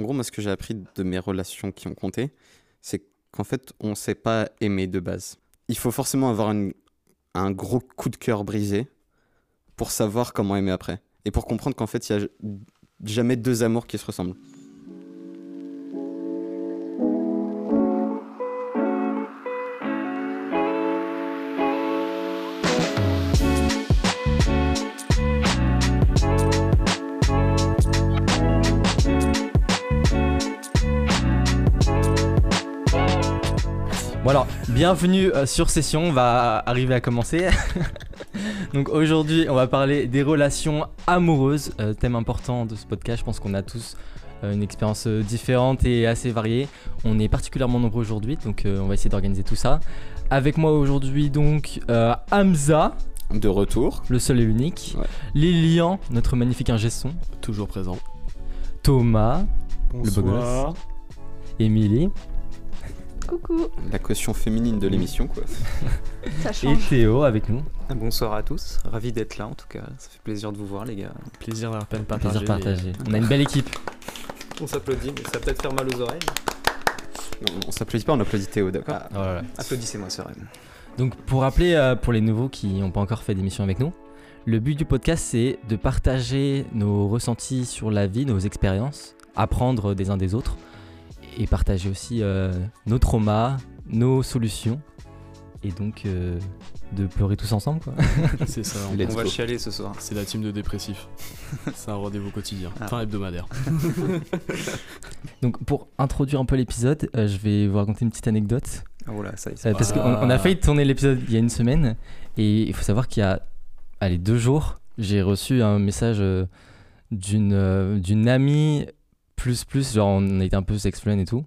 En gros, moi, ce que j'ai appris de mes relations qui ont compté, c'est qu'en fait, on ne sait pas aimer de base. Il faut forcément avoir un gros coup de cœur brisé pour savoir comment aimer après. Et pour comprendre qu'en fait, il n'y a jamais deux amours qui se ressemblent. Bienvenue euh, sur Session, on va arriver à commencer. Donc aujourd'hui, on va parler des relations amoureuses, euh, thème important de ce podcast. Je pense qu'on a tous euh, une expérience euh, différente et assez variée. On est particulièrement nombreux aujourd'hui, donc euh, on va essayer d'organiser tout ça. Avec moi aujourd'hui donc euh, Hamza, De retour. le seul et unique. Ouais. Lilian, notre magnifique ingé son. Toujours présent. Thomas, le beau Bonsoir. gosse. Émilie Coucou, La caution féminine de l'émission, quoi. ça et. Théo avec nous. Ah, Bonsoir à tous, ravi d'être là en tout cas, ça fait plaisir de vous voir les gars. Plaisir d'avoir peine partagé. Plaisir partagé. On a une belle équipe. On s'applaudit, mais ça va peut-être faire mal aux oreilles. Non, on s'applaudit pas, on applaudit Théo, d'accord là. Applaudissez-moi, c'est vrai. Donc pour rappeler euh, pour les nouveaux qui n'ont pas encore fait d'émission avec nous, le but du podcast c'est de partager nos ressentis sur la vie, nos expériences, apprendre des uns des autres et partager aussi euh, nos traumas, nos solutions et donc euh, de pleurer tous ensemble quoi. C'est ça. on- On va chialer ce soir. C'est la team de dépressifs. C'est un rendez-vous quotidien. Ah. Enfin hebdomadaire. Donc pour introduire un peu l'épisode, euh, je vais vous raconter une petite anecdote. Oh là, ça y est, Euh, parce Ah. qu'on on a failli tourner l'épisode il y a une semaine et il faut savoir qu'il y a allez, deux jours, j'ai reçu un message euh, d'une euh, d'une amie plus plus, genre on était un peu sex et tout,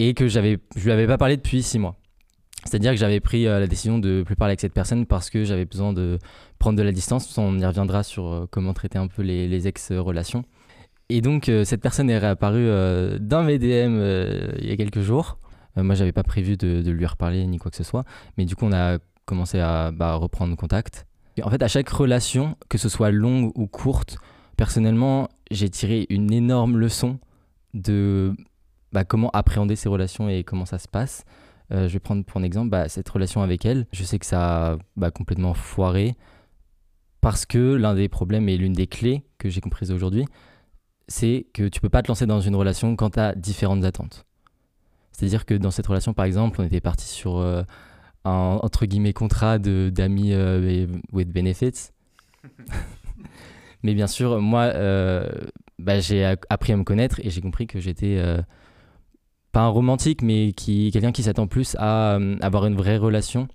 et que j'avais je lui avais pas parlé depuis six mois. C'est-à-dire que j'avais pris euh, la décision de plus parler avec cette personne parce que j'avais besoin de prendre de la distance. On y reviendra sur euh, comment traiter un peu les, ex-relations. Et donc euh, cette personne est réapparue dans mes DM il y a quelques jours. Moi, j'avais pas prévu de, de lui reparler ni quoi que ce soit. Mais du coup, on a commencé à bah, reprendre contact. Et en fait, à chaque relation, que ce soit longue ou courte, personnellement, j'ai tiré une énorme leçon de bah, comment appréhender ces relations et comment ça se passe. Euh, je vais prendre pour un exemple bah, cette relation avec elle. Je sais que ça a bah, complètement foiré parce que l'un des problèmes et l'une des clés que j'ai comprises aujourd'hui, c'est que tu peux pas te lancer dans une relation quand tu as différentes attentes. C'est-à-dire que dans cette relation, par exemple, on était parti sur euh, un entre guillemets contrat d'amis euh, with benefits. Mais bien sûr, moi, euh, bah, j'ai appris à me connaître et j'ai compris que j'étais euh, pas un romantique, mais qui quelqu'un qui s'attend plus à euh, avoir une vraie relation.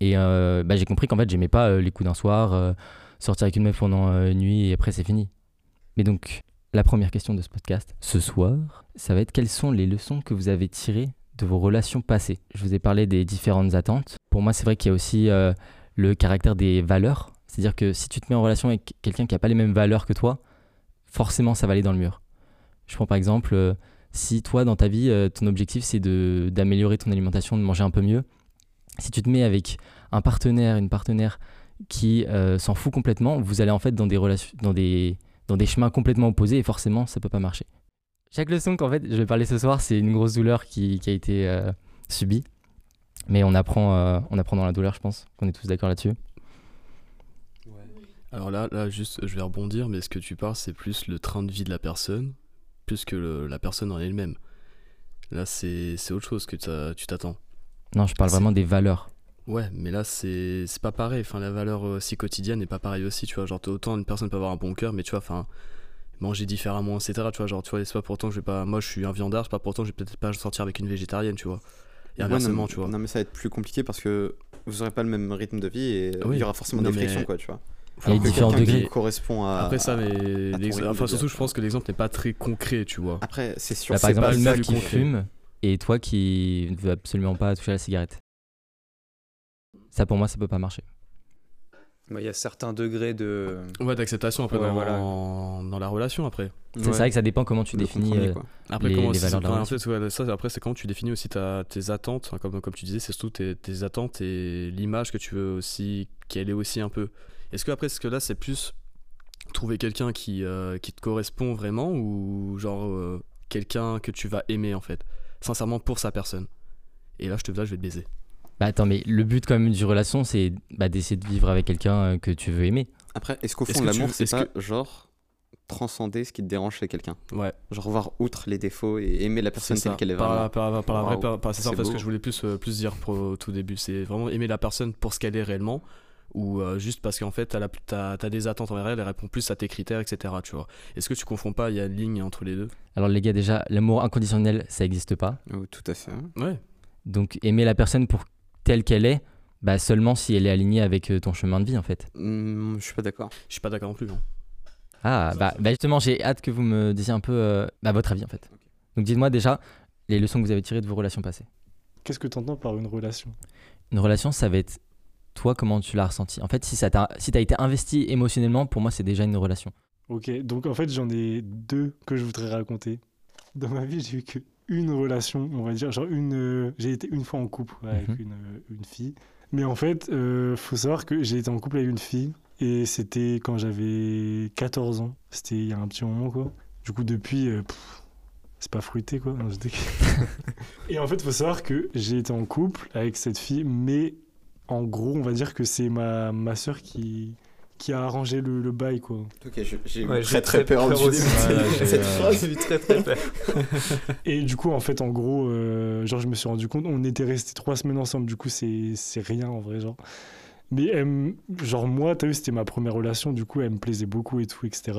Et bah, j'ai compris qu'en fait, j'aimais pas les coups d'un soir, sortir avec une meuf pendant une nuit et après c'est fini. Mais donc, la première question de ce podcast, ce soir, ça va être quelles sont les leçons que vous avez tirées de vos relations passées? Je vous ai parlé des différentes attentes. Pour moi, c'est vrai qu'il y a aussi le caractère des valeurs. C'est-à-dire que si tu te mets en relation avec quelqu'un qui n'a pas les mêmes valeurs que toi, forcément, ça va aller dans le mur. Je prends par exemple, euh, si toi, dans ta vie, euh, ton objectif, c'est d'améliorer ton alimentation, de manger un peu mieux, si tu te mets avec un partenaire, une partenaire qui euh, s'en fout complètement, vous allez en fait dans des relations, dans des, dans des chemins complètement opposés et forcément, ça peut pas marcher. Chaque leçon qu'en fait je vais parler ce soir, c'est une grosse douleur qui, qui a été subie. Mais on apprend, on apprend dans la douleur, je pense qu'on est tous d'accord là-dessus. Alors là, là, juste, je vais rebondir, mais ce que tu parles, c'est plus le train de vie de la personne, plus que le- la personne en elle-même. Là, c'est c'est autre chose que tu t'attends. Non, je parle vraiment des valeurs. Ouais, mais là, c'est c'est pas pareil. Enfin, la valeur euh, aussi quotidienne n'est pas pareille aussi, tu vois. Genre, autant une personne peut avoir un bon cœur, mais tu vois, enfin, manger différemment, etc. Tu vois, genre, tu vois, c'est pas pourtant que je vais pas. Moi, je suis un viandard, c'est pas pourtant que je vais peut-être pas sortir avec une végétarienne, tu vois. Et Ouais, inversement, non, tu vois. Non, mais ça va être plus compliqué parce que vous aurez pas le même rythme de vie et Oui. il y aura forcément Non, des mais- frictions, quoi, tu vois. Il y a différents degrés. qui correspond à. Après ça, mais enfin surtout, je pense que l'exemple n'est pas très concret, tu vois. Après, c'est sûr. Là, par c'est exemple, pas une meuf qui concret. fume et toi qui ne veux absolument pas toucher à la cigarette. Ça, pour moi, ça peut pas marcher. Bah, Il y a certains degrés de. Ouais, d'acceptation après Ouais, dans, voilà. dans la relation après. C'est vrai que ça dépend comment tu Le définis. euh, quoi. Après, Les- comment les valeurs de la enfin, en fait, ouais, ça, après, c'est quand tu définis aussi ta, tes attentes, comme, comme tu disais, c'est surtout tes, tes attentes et l'image que tu veux aussi, qu'elle est aussi un peu. Est-ce que après, ce que là, c'est plus trouver quelqu'un qui, euh, qui te correspond vraiment ou genre euh, quelqu'un que tu vas aimer en fait, sincèrement pour sa personne? Et là, je te là, je vais te baiser. Bah attends, mais le but quand même d'une relation, c'est bah, d'essayer de vivre avec quelqu'un euh, que tu veux aimer. Après, est-ce qu'au Est-ce fond, tu- l'amour, c'est est-ce pas genre transcender ce qui te dérange chez quelqu'un? Ouais, Genre voir outre les défauts et aimer la personne telle qu'elle est Par, vraiment. la- par, la- par la vraie per- par- c'est ça en c'est fait ce beau. que je voulais plus, euh, plus dire pour, au tout début. C'est vraiment aimer la personne pour ce qu'elle est réellement ou euh, juste parce qu'en fait, t'as, la- t'as, t'as des attentes envers elle, elle répond plus à tes critères, etc. Tu vois. Est-ce que tu confonds pas, il y a une ligne entre les deux? Alors les gars, déjà, l'amour inconditionnel, ça n'existe pas. Oh, tout à fait. Ouais. Donc aimer la personne pour telle qu'elle est, bah seulement si elle est alignée avec euh, ton chemin de vie en fait. Hmm, je suis pas d'accord. Je suis pas d'accord non plus. hein. Ah, bah, bah justement, j'ai hâte que vous me disiez un peu euh, bah, votre avis en fait. Donc dites-moi déjà les leçons que vous avez tirées de vos relations passées. Qu'est-ce que tu entends par une relation? Une relation, ça va être toi, comment tu l'as ressenti? En fait, si ça t'a si t'as été investi émotionnellement, pour moi, c'est déjà une relation. Ok, donc en fait j'en ai deux que je voudrais raconter. Dans ma vie, j'ai eu que une relation, on va dire, genre une. euh, j'ai été une fois en couple avec Mhm. une, euh, une fille. Mais en fait, euh, faut savoir que j'ai été en couple avec une fille et c'était quand j'avais 14 ans. C'était il y a un petit moment quoi. Du coup, depuis, euh, c'est pas fruité quoi. Non, et en fait, faut savoir que j'ai été en couple avec cette fille, mais en gros, on va dire que c'est ma, ma soeur qui, qui a arrangé le, le bail quoi. Ok, j'ai Ouais, très très peur aussi. cette euh, phrase. J'ai eu très très peur. Et du coup, en fait, en gros, euh, genre, je me suis rendu compte, on était restés trois semaines ensemble, du coup, c'est c'est rien en vrai, genre. Mais elle genre, moi, t'as vu, c'était ma première relation, du coup, elle me plaisait beaucoup et tout, etc.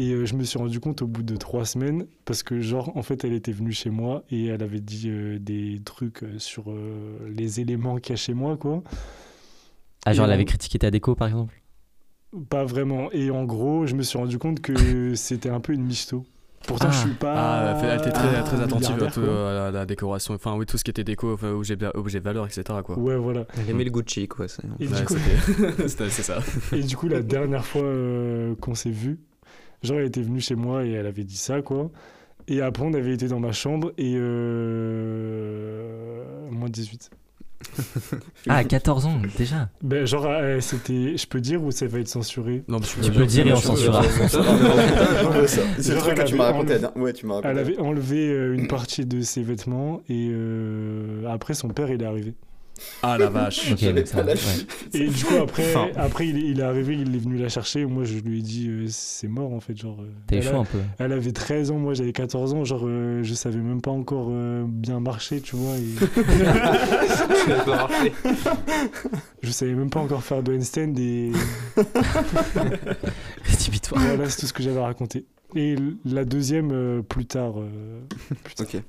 Et euh, je me suis rendu compte au bout de trois semaines, parce que, genre, en fait, elle était venue chez moi et elle avait dit euh, des trucs euh, sur euh, les éléments qu'il y a chez moi, quoi. Ah, genre, Et elle avait critiqué ta déco par exemple? Pas vraiment. Et en gros, je me suis rendu compte que c'était un peu une michto. Pourtant, Ah. je suis pas. Ah, elle, était très, ah, très attentive à, tout, la décoration. Enfin, oui, tout ce qui était déco, enfin, objet, objet de valeur, etc. Quoi. Ouais, voilà. Elle aimait le Gucci, quoi. c'est- Ouais, coup, c'était- c'était- c'est ça. Et du coup, la dernière fois euh, qu'on s'est vu, genre, elle était venue chez moi et elle avait dit ça, quoi. Et après, on avait été dans ma chambre et. Euh... Moins 18. Ah, à 14 ans déjà. Ben, genre, euh, c'était. Je peux dire ou ça va être censuré? Non, mais je- Tu peux le dire et on censurera. C'est le truc que tu m'as raconté. enlevé- dernière- Ouais, tu m'as raconté. Elle avait enlevé euh, une partie de ses vêtements et euh, après, son père, il est arrivé. Ah la vache. Donc ça ouais. Et du coup, après, Enfin. après il, est, il est arrivé, il est venu la chercher. Moi, je lui ai dit, euh, c'est mort en fait. Genre, euh, a- chaud un peu. Elle avait 13 ans, moi j'avais 14 ans, genre euh, je savais même pas encore euh, bien marcher, tu vois. Et je savais même pas encore faire de handstand et Rédhibitoire. voilà, c'est tout ce que j'avais à raconter. Et la deuxième, euh, plus tard, euh.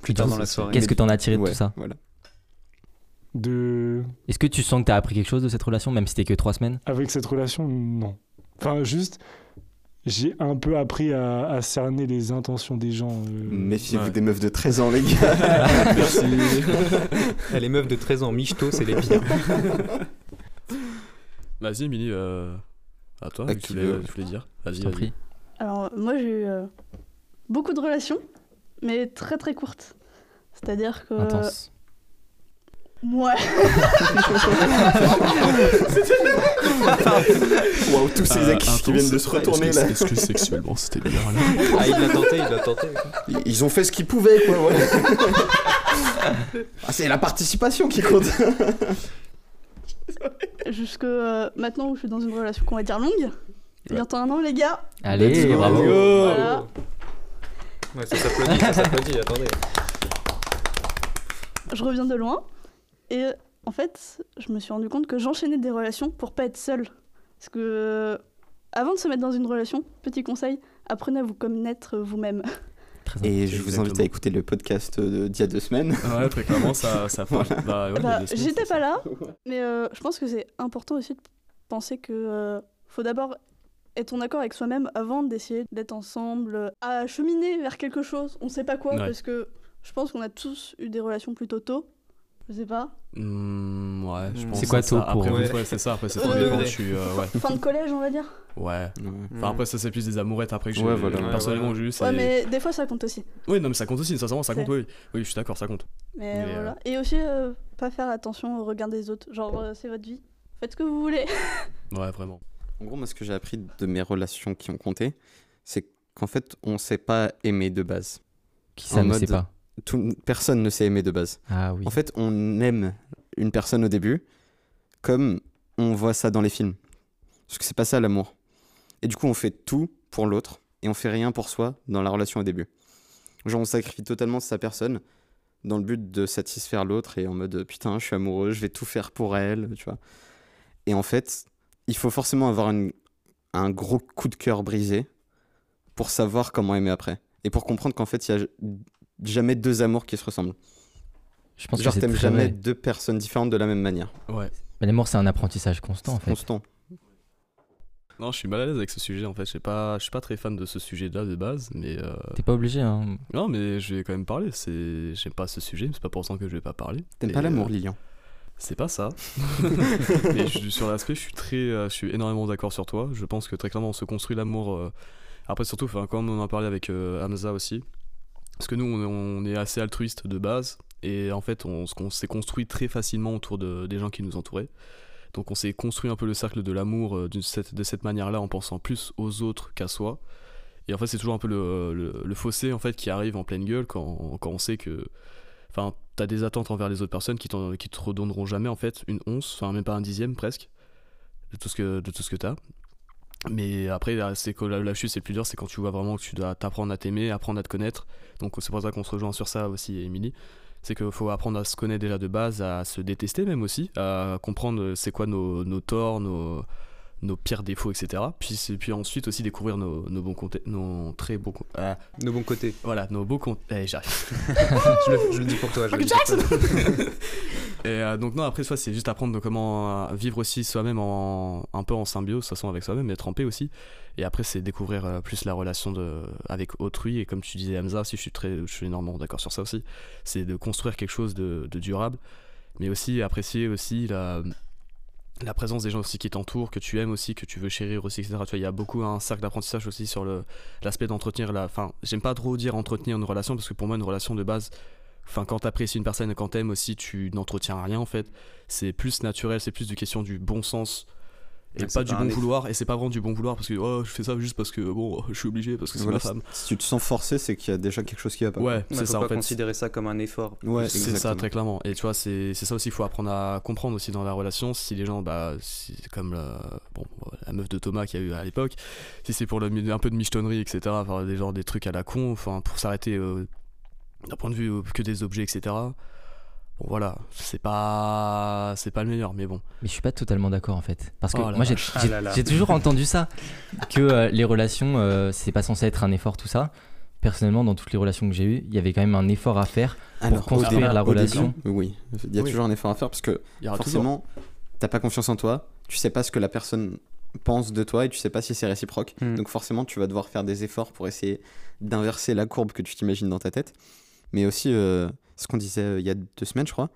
Plus tard dans la soirée. Qu'est-ce que t'en as tiré de Ouais, tout ça? Voilà. De... Est-ce que tu sens que t'as appris quelque chose de cette relation, même si c'était que 3 semaines? Avec cette relation, non. Enfin, juste, j'ai un peu appris à, à cerner les intentions des gens. euh, Méfiez-vous Ouais. des meufs de 13 ans, les gars. Merci. Ah, Les meufs de 13 ans, michto, c'est les pires. Vas-y, Emily, euh, à toi, tu voulais, veut tu voulais dire. Vas-y, Je t'en vas-y. prie. Alors, moi, j'ai eu euh, beaucoup de relations, mais très très courtes. C'est-à-dire que. Intense. Ouais. Waouh, tous ces Euh, ex qui viennent de se retourner là. Est-ce que sexuellement c'était bien là Ah, il l'a tenté, il l'a tenté. Ils- Ils ont fait ce qu'ils pouvaient, quoi. ouais. Ah, c'est la participation qui compte. Jusque euh, maintenant où je suis dans une relation qu'on va dire longue. Bientôt un an, les gars. Allez, Let's go. bravo. Voilà. Ouais, ça s'applaudit, ça s'applaudit, attendez. Je reviens de loin. Et en fait, je me suis rendu compte que j'enchaînais des relations pour pas être seule. Parce que. euh, avant de se mettre dans une relation, petit conseil, apprenez à vous connaître vous-même. Et je vous invite à écouter le podcast de- d'il y a deux semaines. Ouais, très clairement, ça, ça fait. Bah, ouais, Bah, J'étais pas ça. là, mais euh, je pense que c'est important aussi de penser que euh, faut d'abord être en accord avec soi-même avant d'essayer d'être ensemble, à cheminer vers quelque chose. On sait pas quoi, Ouais. parce que je pense qu'on a tous eu des relations plutôt tôt. Je sais pas. Hmm, ouais, je Hmm. pense C'est quoi ça. tôt pour- Après, Ouais. ouais, c'est ça. Après, c'est Euh, ouais. Je suis. euh, ouais. Fin de collège, on va dire. Ouais. Enfin, après, ça, c'est plus des amourettes après que j'ai. Ouais, voilà. Ouais, Personnellement, voilà. j'ai eu. c'est- Ouais, mais des fois ça compte aussi. Oui, non, mais ça compte aussi, sincèrement, ça compte, oui. Oui, je suis d'accord, ça compte. Mais, Mais, voilà. Et aussi, euh, pas faire attention au regard des autres. Genre, euh, c'est votre vie. Faites ce que vous voulez. Ouais, vraiment. En gros, moi, ce que j'ai appris de mes relations qui ont compté, c'est qu'en fait, on sait pas aimer de base. Qui ça ne sait pas? Tout- personne ne sait aimer de base. Ah oui. En fait, on aime une personne au début comme on voit ça dans les films. Parce que c'est pas ça l'amour. Et du coup, on fait tout pour l'autre et on fait rien pour soi dans la relation au début. Genre, on sacrifie totalement sa personne dans le but de satisfaire l'autre et en mode putain, je suis amoureux, je vais tout faire pour elle, tu vois. Et en fait, il faut forcément avoir une- un gros coup de cœur brisé pour savoir comment aimer après. Et pour comprendre qu'en fait, il y a jamais deux amours qui se ressemblent. je pense Genre, que t'aimes jamais vrai. deux personnes différentes de la même manière. Ouais. Mais l'amour, c'est un apprentissage constant en fait. Constant. Non, je suis mal à l'aise avec ce sujet en fait. Je suis pas, je suis pas très fan de ce sujet-là de base, mais euh, T'es pas obligé, hein. non, mais je vais quand même parler. C'est, j'aime pas ce sujet, mais c'est pas pour autant que je vais pas parler. T'aimes pas l'amour, euh, Lilian C'est pas ça. mais je- sur l'aspect, je suis très, euh, je suis énormément d'accord sur toi. Je pense que très clairement, on se construit l'amour. euh, Après, surtout, enfin, comme on en a parlé avec euh, Hamza aussi, parce que nous, on, est assez altruiste de base, et en fait, on, s'est construit très facilement autour de, des gens qui nous entouraient. Donc, on s'est construit un peu le cercle de l'amour euh, de cette manière-là, en pensant plus aux autres qu'à soi. Et en fait, c'est toujours un peu le, fossé en fait qui arrive en pleine gueule quand, on sait que enfin t'as des attentes envers les autres personnes qui, qui te redonneront jamais en fait une once enfin même pas un dixième presque de tout ce que de tout ce que t'as mais après là, c'est que la, la chute c'est le plus dur c'est quand tu vois vraiment que tu dois t'apprendre à t'aimer apprendre à te connaître donc c'est pour ça qu'on se rejoint sur ça aussi Émilie c'est qu'il faut apprendre à se connaître déjà de base à se détester même aussi à comprendre c'est quoi nos, nos torts nos nos pires défauts etc puis c'est- puis ensuite aussi découvrir nos, nos bons côtés nos très bons co- ah, De bon côté. voilà nos beaux comptes eh, j'arrive je, le, je le dis pour toi. Je le dis pour toi. Et euh, donc non après ça c'est juste apprendre comment euh, vivre aussi soi-même en un peu en symbiose de toute façon avec soi-même être en paix aussi et après c'est découvrir euh, plus la relation de avec autrui et comme tu disais Hamza aussi je suis très je suis énormément d'accord sur ça aussi c'est de construire quelque chose de, durable mais aussi apprécier aussi la la présence des gens aussi qui t'entourent, que tu aimes aussi, que tu veux chérir aussi, etc. Tu vois, il y a beaucoup un cercle d'apprentissage aussi sur l'aspect d'entretenir la. Enfin, j'aime pas trop dire entretenir une relation parce que pour moi une relation de base, enfin quand t'apprécies une personne et quand t'aimes aussi, tu n'entretiens rien en fait. C'est plus naturel, c'est plus du question du bon sens et Ouais, pas du bon vouloir. Et c'est pas vraiment du bon vouloir parce que oh je fais ça juste parce que bon je suis obligé parce que c'est Voilà, ma femme. Si tu te sens forcé, c'est qu'il y a déjà quelque chose qui va pas. Ouais, Ouais, c'est faut ça pas en fait. considérer ça comme un effort. Ouais, C'est ça exactement. très clairement. Et tu vois, c'est c'est ça aussi, il faut apprendre à comprendre aussi dans la relation. Si les gens, bah, si, comme la, bon, la meuf de Thomas qu'il y a eu à l'époque, si c'est pour le, un peu de michetonnerie, etc., enfin, des, genre, des trucs à la con, enfin, pour s'arrêter euh, d'un point de vue euh, que des objets, etc. Bon, voilà, c'est pas, c'est pas le meilleur, mais bon. Mais je suis pas totalement d'accord en fait. Parce que Oh moi j'ai. Ah j'ai- là là. j'ai toujours entendu ça. Que euh, les relations, euh, c'est pas censé être un effort, tout ça. Personnellement, dans toutes les relations que j'ai eues, il y avait quand même un effort à faire. Alors, Pour construire début- la début, relation. oui, il y a Oui. toujours un effort à faire parce que forcément, t'as pas confiance en toi, tu sais pas ce que la personne pense de toi et tu sais pas si c'est réciproque. Hmm. Donc forcément, tu vas devoir faire des efforts pour essayer d'inverser la courbe que tu t'imagines dans ta tête. Mais aussi, euh, ce qu'on disait euh, il y a deux semaines, je crois,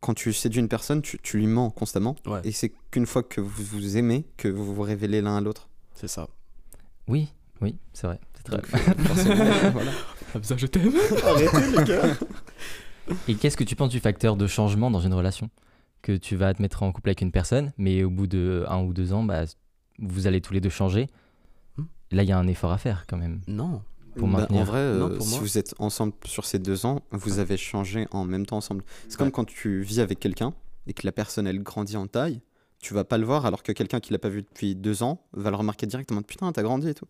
quand tu séduis une personne, tu, tu lui mens constamment. Ouais, Et c'est qu'une fois que vous vous aimez, que vous vous révélez l'un à l'autre. c'est ça. Oui, oui, c'est vrai. C'est très euh, forcément, voilà. Ça, je t'aime. Et qu'est-ce que tu penses du facteur de changement dans une relation? Que tu vas te mettre en couple avec une personne, mais au bout de un ou deux ans, bah, vous allez tous les deux changer. Hmm? Là, il y a un effort à faire quand même. Non. Pour Bah, maintenir. en vrai, euh, Non, pour si moi. vous êtes ensemble sur ces deux ans, vous avez changé en même temps ensemble. C'est comme Ouais. quand tu vis avec quelqu'un et que la personne elle grandit en taille, tu vas pas le voir alors que quelqu'un qui l'a pas vu depuis deux ans va le remarquer directement. Putain, t'as grandi et tout.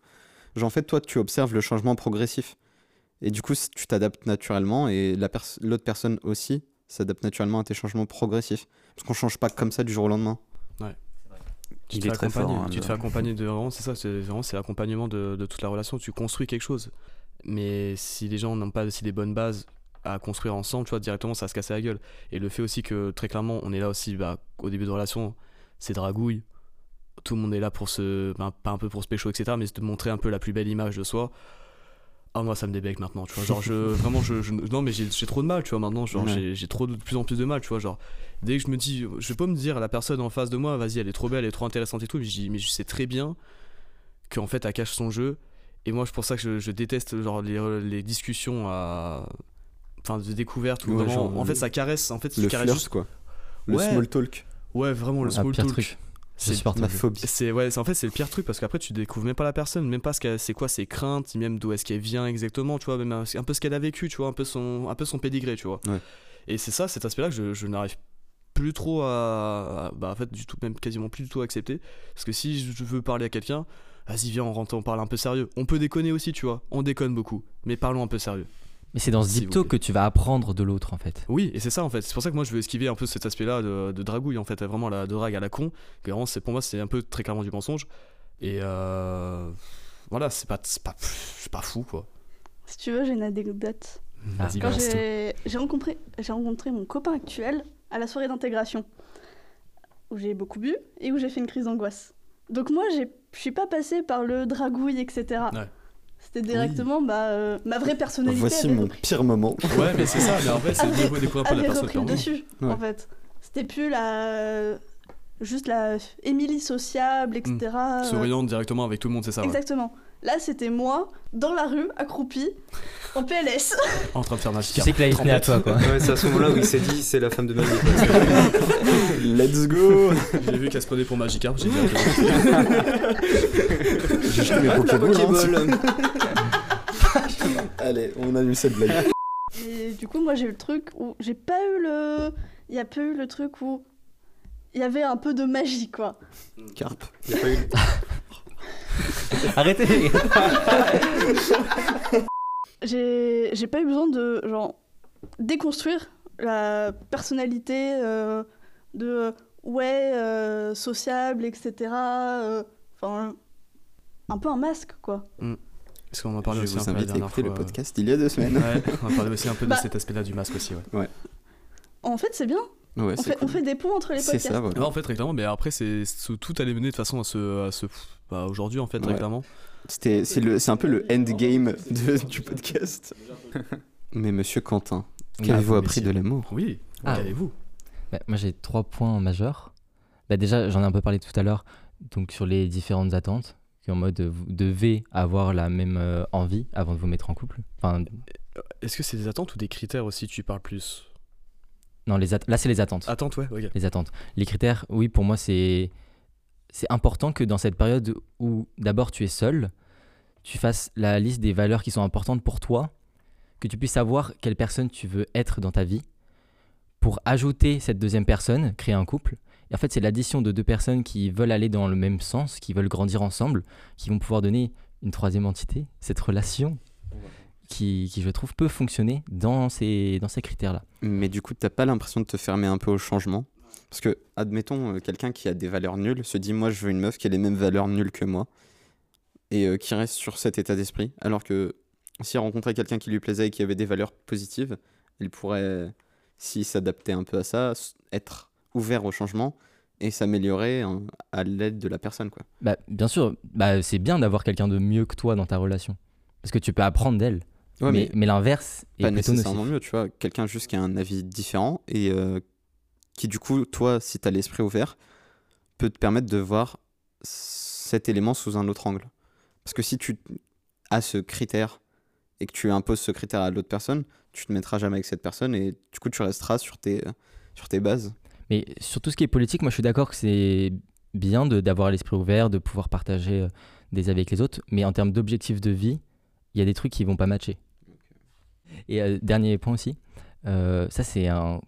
Genre en fait, toi, tu observes le changement progressif et du coup, tu t'adaptes naturellement et la pers- l'autre personne aussi s'adapte naturellement à tes changements progressifs. Parce qu'on change pas comme ça du jour au lendemain. Tu Il te est fais très accompagner, fort, hein, tu te fais accompagner de vraiment, c'est ça, c'est vraiment c'est l'accompagnement de, de toute la relation. Tu construis quelque chose, mais si les gens n'ont pas aussi des bonnes bases à construire ensemble, tu vois, directement ça va se casser la gueule. Et le fait aussi que très clairement, on est là aussi, bah, au début de relation, c'est dragouille. Tout le monde est là pour se, ben, pas un peu pour se pécho, etc., mais de montrer un peu la plus belle image de soi. Ah moi ça me débecte maintenant, tu vois, genre je vraiment je, je- non mais j'ai trop de mal, tu vois maintenant, genre Ouais. j'ai trop de, de plus en plus de mal, tu vois, genre dès que je me dis, je vais pas me dire à la personne en face de moi, vas-y, elle est trop belle, elle est trop intéressante et tout, mais je dis, mais je sais très bien qu'en fait, elle cache son jeu. Et moi, c'est pour ça que je, je déteste genre les, les discussions à. Enfin, de découverte ou Ouais, vraiment. genre en fait, ça caresse. En fait, Le caresses flirt, quoi. Le Ouais. small talk. Ouais, vraiment, le Ah, small talk. truc. Je supporte Ma phobie. C'est ouais, c'est- en fait c'est le pire truc parce qu'après tu découvres même pas la personne, même pas ce qu'elle- c'est quoi ses craintes, même d'où est-ce qu'elle vient exactement, tu vois, même un, un peu ce qu'elle a vécu, tu vois, un peu son un peu son pédigré, tu vois. Ouais. Et c'est ça, cet aspect-là que je, je n'arrive plus trop à, à- bah en fait du tout même quasiment plus du tout à accepter parce que si je veux parler à quelqu'un, vas-y viens on rentre, on parle un peu sérieux. On peut déconner aussi, tu vois. On déconne beaucoup, mais parlons un peu sérieux. Mais c'est dans ce dipto que tu vas apprendre de l'autre en fait. Oui, et c'est ça en fait. C'est pour ça que moi je veux esquiver un peu cet aspect-là de, de dragouille en fait, vraiment la de drague à la con. Que vraiment, c'est pour moi c'est un peu très clairement du mensonge. Et euh, voilà, c'est pas c'est pas c'est pas fou quoi. Si tu veux, j'ai une anecdote. Ah. Vas-y, Quand j'ai j'ai rencontré, j'ai rencontré mon copain actuel à la soirée d'intégration, où j'ai beaucoup bu et où j'ai fait une crise d'angoisse. Donc moi, je suis pas passée par le dragouille, etc. Ouais. C'était directement bah, euh, ma vraie personnalité. Voici mon repris- pire moment. Ouais, mais c'est ça. Mais en fait, c'est découvrir un peu la personne. dessus, Ouais. en fait. C'était plus la... Juste la Émilie sociable, etc. euh, Souriante directement avec tout le monde, c'est ça. ouais. Exactement. Là, c'était moi, dans la rue, accroupie, en PLS. En train de faire ma Tu sais que là il tenait à toi quoi. Ouais, c'est à ce moment-là où il s'est dit c'est la femme de ma vie. Let's go J'ai vu qu'elle se prenait pour Magikarp, j'ai dit. J'ai jeté mes Pokéballs. Pokéball. Allez, on annule cette blague. Et du coup, moi, j'ai eu le truc où j'ai pas eu le. Il y a pas eu le truc où il y avait un peu de magie, quoi. Carpe. Il y a pas eu- Arrêtez J'ai j'ai pas eu besoin de, genre, déconstruire la personnalité euh, de. ouais, euh, sociable, etc. euh, Enfin. Un peu un masque, quoi. Parce qu'on en Je parlait vais aussi un peu la inviter à dernière écouter fois. le podcast il y a deux semaines. Ouais, on parlait aussi un peu de cet aspect-là du masque aussi, ouais. En fait, c'est bien. Ouais, On c'est fait, on cool. fait des ponts entre les C'est podcasts. ça, voilà. Ouais, en fait, très clairement, mais après, c'est c'est- tout allait mener de façon à ce. À ce bah, aujourd'hui, en fait, très Ouais. clairement. C'était, c'est, le, c'est un peu le endgame de- du podcast. Mais monsieur Quentin, qu'avez-vous Ah, appris messieurs. de l'amour? Oui, Ah. qu'avez-vous Bah, moi j'ai trois points majeurs. Bah, déjà, j'en ai un peu parlé tout à l'heure, donc sur les différentes attentes, qui en mode euh, vous devez avoir la même euh, envie avant de vous mettre en couple. Enfin, Est-ce que c'est des attentes ou des critères aussi, tu parles plus? Non, les là c'est les attentes. Attentes, ouais. Les attentes. Les critères, oui, pour moi c'est c'est important que dans cette période où d'abord tu es seul, tu fasses la liste des valeurs qui sont importantes pour toi, que tu puisses savoir quelle personne tu veux être dans ta vie, pour ajouter cette deuxième personne, créer un couple. Et en fait, c'est l'addition de deux personnes qui veulent aller dans le même sens, qui veulent grandir ensemble, qui vont pouvoir donner une troisième entité, cette relation qui, qui je trouve, peut fonctionner dans ces, dans ces critères-là. Mais du coup, t'as pas l'impression de te fermer un peu au changement? Parce que, admettons, euh, quelqu'un qui a des valeurs nulles se dit Moi, je veux une meuf qui a les mêmes valeurs nulles que moi, et euh, qui reste sur cet état d'esprit. Alors que s'il rencontrait quelqu'un qui lui plaisait et qui avait des valeurs positives, il pourrait, s'il s'adaptait un peu à ça, être ouvert au changement et s'améliorer hein, à l'aide de la personne. Quoi. Bah, bien sûr, bah, c'est bien d'avoir quelqu'un de mieux que toi dans ta relation. Parce que tu peux apprendre d'elle. Ouais, mais mais l'inverse est pas plutôt nécessairement nocif. mieux, tu vois. Quelqu'un juste qui a un avis différent et euh, qui, du coup, toi, si tu as l'esprit ouvert, peut te permettre de voir cet élément sous un autre angle. Parce que si tu as ce critère et que tu imposes ce critère à l'autre personne, tu te mettras jamais avec cette personne et du coup, tu resteras sur tes, sur tes bases. Mais sur tout ce qui est politique, moi je suis d'accord que c'est bien d'avoir l'esprit ouvert, de pouvoir partager euh, des avis avec les autres. Mais en termes d'objectifs de vie, il y a des trucs qui vont pas matcher. Et euh, dernier point aussi, euh, ça c'est un,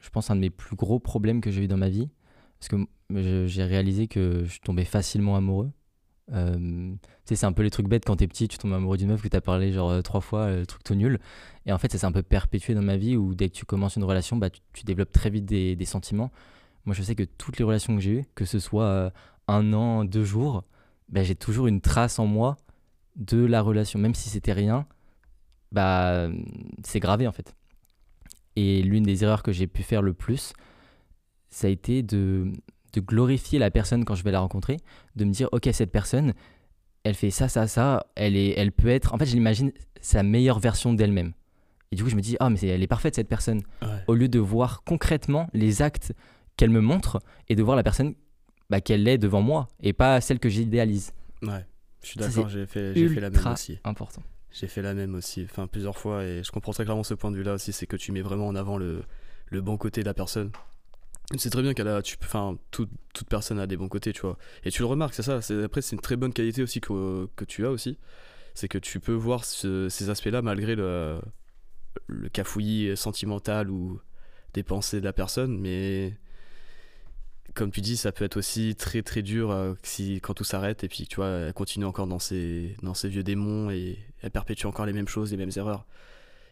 je pense un de mes plus gros problèmes que j'ai eu dans ma vie, parce que j'ai réalisé que je tombais facilement amoureux. Euh, c'est un peu les trucs bêtes quand t'es petit, tu tombes amoureux d'une meuf que t'as parlé genre euh, trois fois, euh, le truc tout nul. Et en fait, ça s'est un peu perpétué dans ma vie où dès que tu commences une relation, bah, tu, tu développes très vite des, des sentiments. Moi, je sais que toutes les relations que j'ai eues, que ce soit euh, un an, deux jours, bah, j'ai toujours une trace en moi de la relation. Même si c'était rien, bah, c'est gravé en fait. Et l'une des erreurs que j'ai pu faire le plus, ça a été de, de glorifier la personne quand je vais la rencontrer, de me dire, ok, cette personne, elle fait ça, ça, ça, elle, est, elle peut être... En fait, je l'imagine sa meilleure version d'elle-même. Et du coup, je me dis, ah, mais c'est- elle est parfaite cette personne. Ouais. Au lieu de voir concrètement les actes qu'elle me montre et de voir la personne bah, qu'elle est devant moi et pas celle que j'idéalise. Ouais, je suis d'accord, j'ai fait, fait la même aussi. important. J'ai fait la même aussi, enfin plusieurs fois, et je comprends très clairement ce point de vue-là aussi, c'est que tu mets vraiment en avant le, le bon côté de la personne. C'est très bien qu'elle a enfin toute, personne a des bons côtés tu vois. Et tu le remarques c'est ça après c'est une très bonne qualité aussi que, que tu as aussi. C'est que tu peux voir ce- ces aspects là malgré le le cafouillis sentimental ou des pensées de la personne mais comme tu dis ça peut être aussi très très dur euh, si quand tout s'arrête et puis tu vois elle continue encore dans ses dans ses vieux démons et elle perpétue encore les mêmes choses les mêmes erreurs.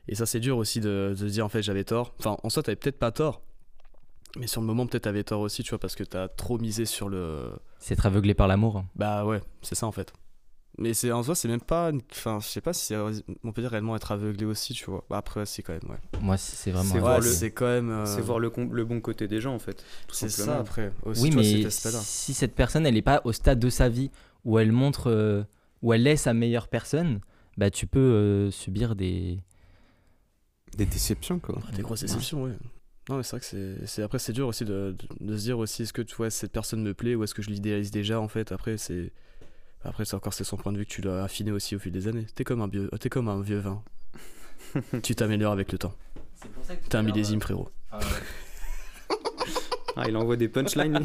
Et ça c'est dur aussi de, de dire en fait j'avais tort. Enfin en soi t'avais peut-être pas tort mais sur le moment, peut-être t'avais tort aussi, tu vois, parce que t'as trop misé sur le. C'est être aveuglé par l'amour. Bah ouais, c'est ça en fait. Mais c'est en soi, c'est même pas. une- Enfin, je sais pas si c'est- on peut dire réellement être aveuglé aussi, tu vois. Bah après, c'est quand même, ouais. Moi, c'est c'est vraiment. C'est un- voir Ouais, le- c'est quand même. euh, C'est voir le, bon côté des gens en fait. tout C'est simplement. ça après. Aussi, Oui, mais si cette personne, elle n'est pas au stade de sa vie où elle montre, euh, où elle est sa meilleure personne, bah tu peux euh, subir des. Des déceptions, quoi. Des grosses déceptions, ouais. Non, mais c'est vrai que c'est- c'est. Après, c'est dur aussi de, de, de se dire aussi est-ce que tu vois, cette personne me plaît ou est-ce que je l'idéalise déjà en fait. Après, c'est. Après, c'est encore c'est son point de vue que tu dois affiner aussi au fil des années. T'es comme un vieux, t'es comme un vieux vin. tu t'améliores avec le temps. T'es un millésime, frérot. Ah, il envoie des punchlines.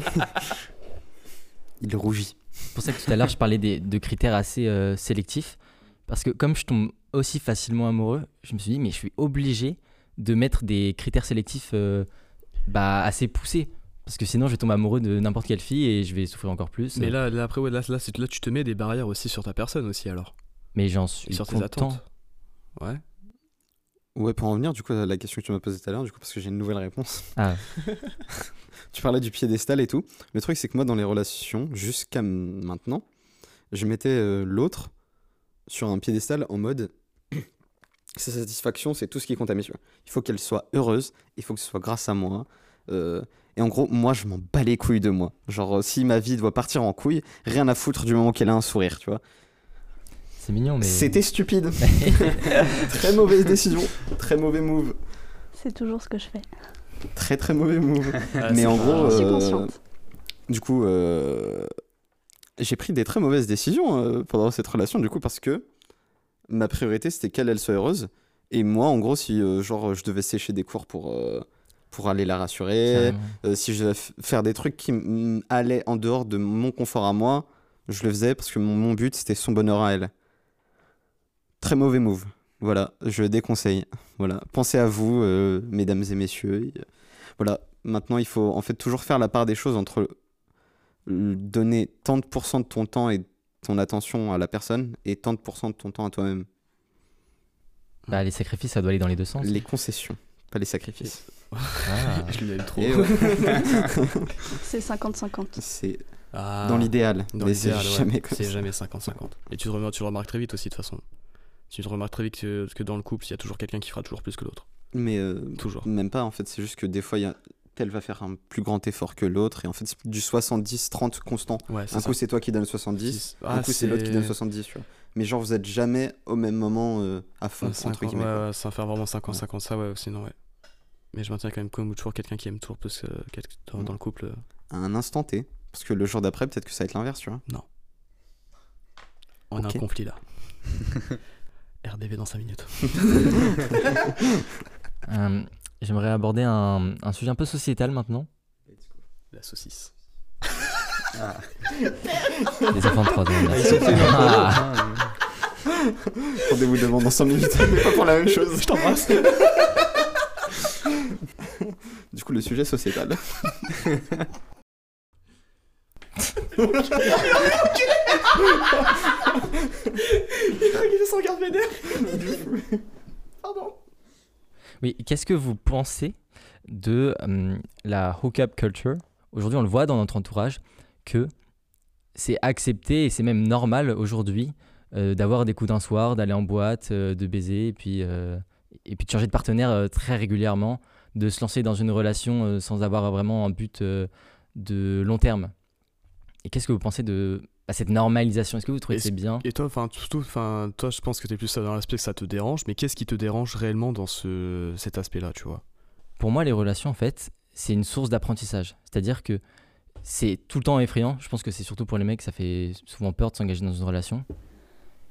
Il rougit. C'est pour ça que tout à l'heure, je parlais des- de critères assez euh, sélectifs. Parce que comme je tombe aussi facilement amoureux, je me suis dit, mais je suis obligé de mettre des critères sélectifs euh, bah, assez poussés. Parce que sinon, je vais tomber amoureux de n'importe quelle fille et je vais souffrir encore plus. Mais là, là après, ouais, là, là, c'est- là, tu te mets des barrières aussi sur ta personne aussi alors. Mais j'en Et suis sur tes attentes. Ouais. Ouais, pour en venir du coup à la question que tu m'as posée tout à l'heure, du coup, parce que j'ai une nouvelle réponse. Ah, Tu parlais du piédestal et tout. Le truc, c'est que moi, dans les relations, jusqu'à maintenant, je mettais euh, l'autre sur un piédestal en mode sa satisfaction, c'est tout ce qui compte à mes yeux. Il faut qu'elle soit heureuse, il faut que ce soit grâce à moi. euh, et en gros, moi, je m'en bats les couilles de moi. Genre, euh, si ma vie doit partir en couille, rien à foutre du moment qu'elle a un sourire, tu vois. c'est mignon, mais. C'était stupide. très mauvaise décision, très mauvais move. C'est toujours ce que je fais. Très très mauvais move. Ah, Mais en gros, Je suis euh, consciente. Du coup, euh, j'ai pris des très mauvaises décisions euh, pendant cette relation, du coup, parce que ma priorité, c'était qu'elle, elle soit heureuse. Et moi, en gros, si euh, genre, je devais sécher des cours pour, euh, pour aller la rassurer, euh, si je devais faire des trucs qui allaient en dehors de mon confort à moi, je le faisais parce que mon, mon but, c'était son bonheur à elle. Très mauvais move. Voilà, je déconseille. Voilà, pensez à vous, mesdames et messieurs. Voilà, maintenant, il faut en fait toujours faire la part des choses entre donner tant de pourcents de ton temps et ton attention à la personne et tant de pourcents de ton temps à toi-même. Bah, les sacrifices, ça doit aller dans les deux sens. Les concessions, pas les sacrifices. Ah. Je l'aime trop. Et ouais, C'est 50-50. c'est Ah, dans l'idéal, Dans mais c'est ouais. jamais comme C'est ça. jamais 50-50. Et tu, te remarques, tu le remarques très vite aussi, de toute façon. Tu te remarques très vite que, que dans le couple, il y a toujours quelqu'un qui fera toujours plus que l'autre. Mais euh, Toujours. Même pas, en fait, c'est juste que des fois, il y a... tel va faire un plus grand effort que l'autre, et en fait, c'est du 70-30 constant. Ouais, Un ça. coup, c'est toi qui donne 70, Six- un Ah, coup, c'est l'autre qui donne 70, tu vois. Mais genre, vous êtes jamais au même moment euh, à fond, Ouais, entre 50, guillemets. ouais, quoi. ouais, ça va faire vraiment 50-50, ça, ouais, sinon, ouais. Mais je maintiens quand même comme toujours quelqu'un qui aime toujours plus que quel- dans, Mm. dans le couple. euh, À un instant T. Parce que le jour d'après, peut-être que ça va être l'inverse, tu vois. On a un conflit là. RDV dans 5 minutes. Euh, J'aimerais aborder un, un sujet un peu sociétal maintenant. La saucisse. Les enfants de 3 ans. merci. Ah. Rendez-vous devant dans 5 minutes, mais pas pour la même chose. Je t'embrasse. du coup, le sujet sociétal. Oui, qu'est-ce que vous pensez de euh, la hookup culture? Aujourd'hui, on le voit dans notre entourage que c'est accepté et c'est même normal aujourd'hui euh, d'avoir des coups d'un soir, d'aller en boîte, euh, de baiser et puis, euh, et puis de changer de partenaire très régulièrement, de se lancer dans une relation sans avoir vraiment un but de long terme. Et qu'est-ce que vous pensez de bah, cette normalisation Est-ce que vous trouvez que c'est bien Et toi, enfin, surtout, enfin, toi, je pense que t'es plus dans l'aspect que ça te dérange, mais qu'est-ce qui te dérange réellement dans ce, cet aspect-là, tu vois? Pour moi, les relations, en fait, c'est une source d'apprentissage. C'est-à-dire que c'est tout le temps effrayant. Je pense que c'est surtout pour les mecs, ça fait souvent peur de s'engager dans une relation.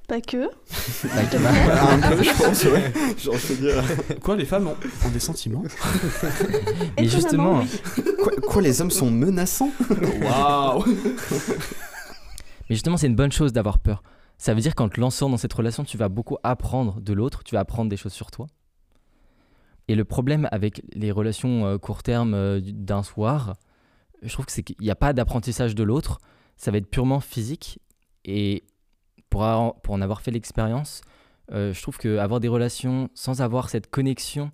Pas que. un peu, je pense, ouais. Genre, je veux dire. Quoi, les femmes ont, ont des sentiments? Mais justement, oui. Quoi, quoi, les hommes sont menaçants? Waouh Mais justement, c'est une bonne chose d'avoir peur. Ça veut dire qu'en te lançant dans cette relation, tu vas beaucoup apprendre de l'autre, tu vas apprendre des choses sur toi. Et le problème avec les relations euh, court terme euh, d'un soir, je trouve qu'il n'y a pas d'apprentissage de l'autre, ça va être purement physique. Et pour, en- avoir fait l'expérience, euh, je trouve qu'avoir des relations sans avoir cette connexion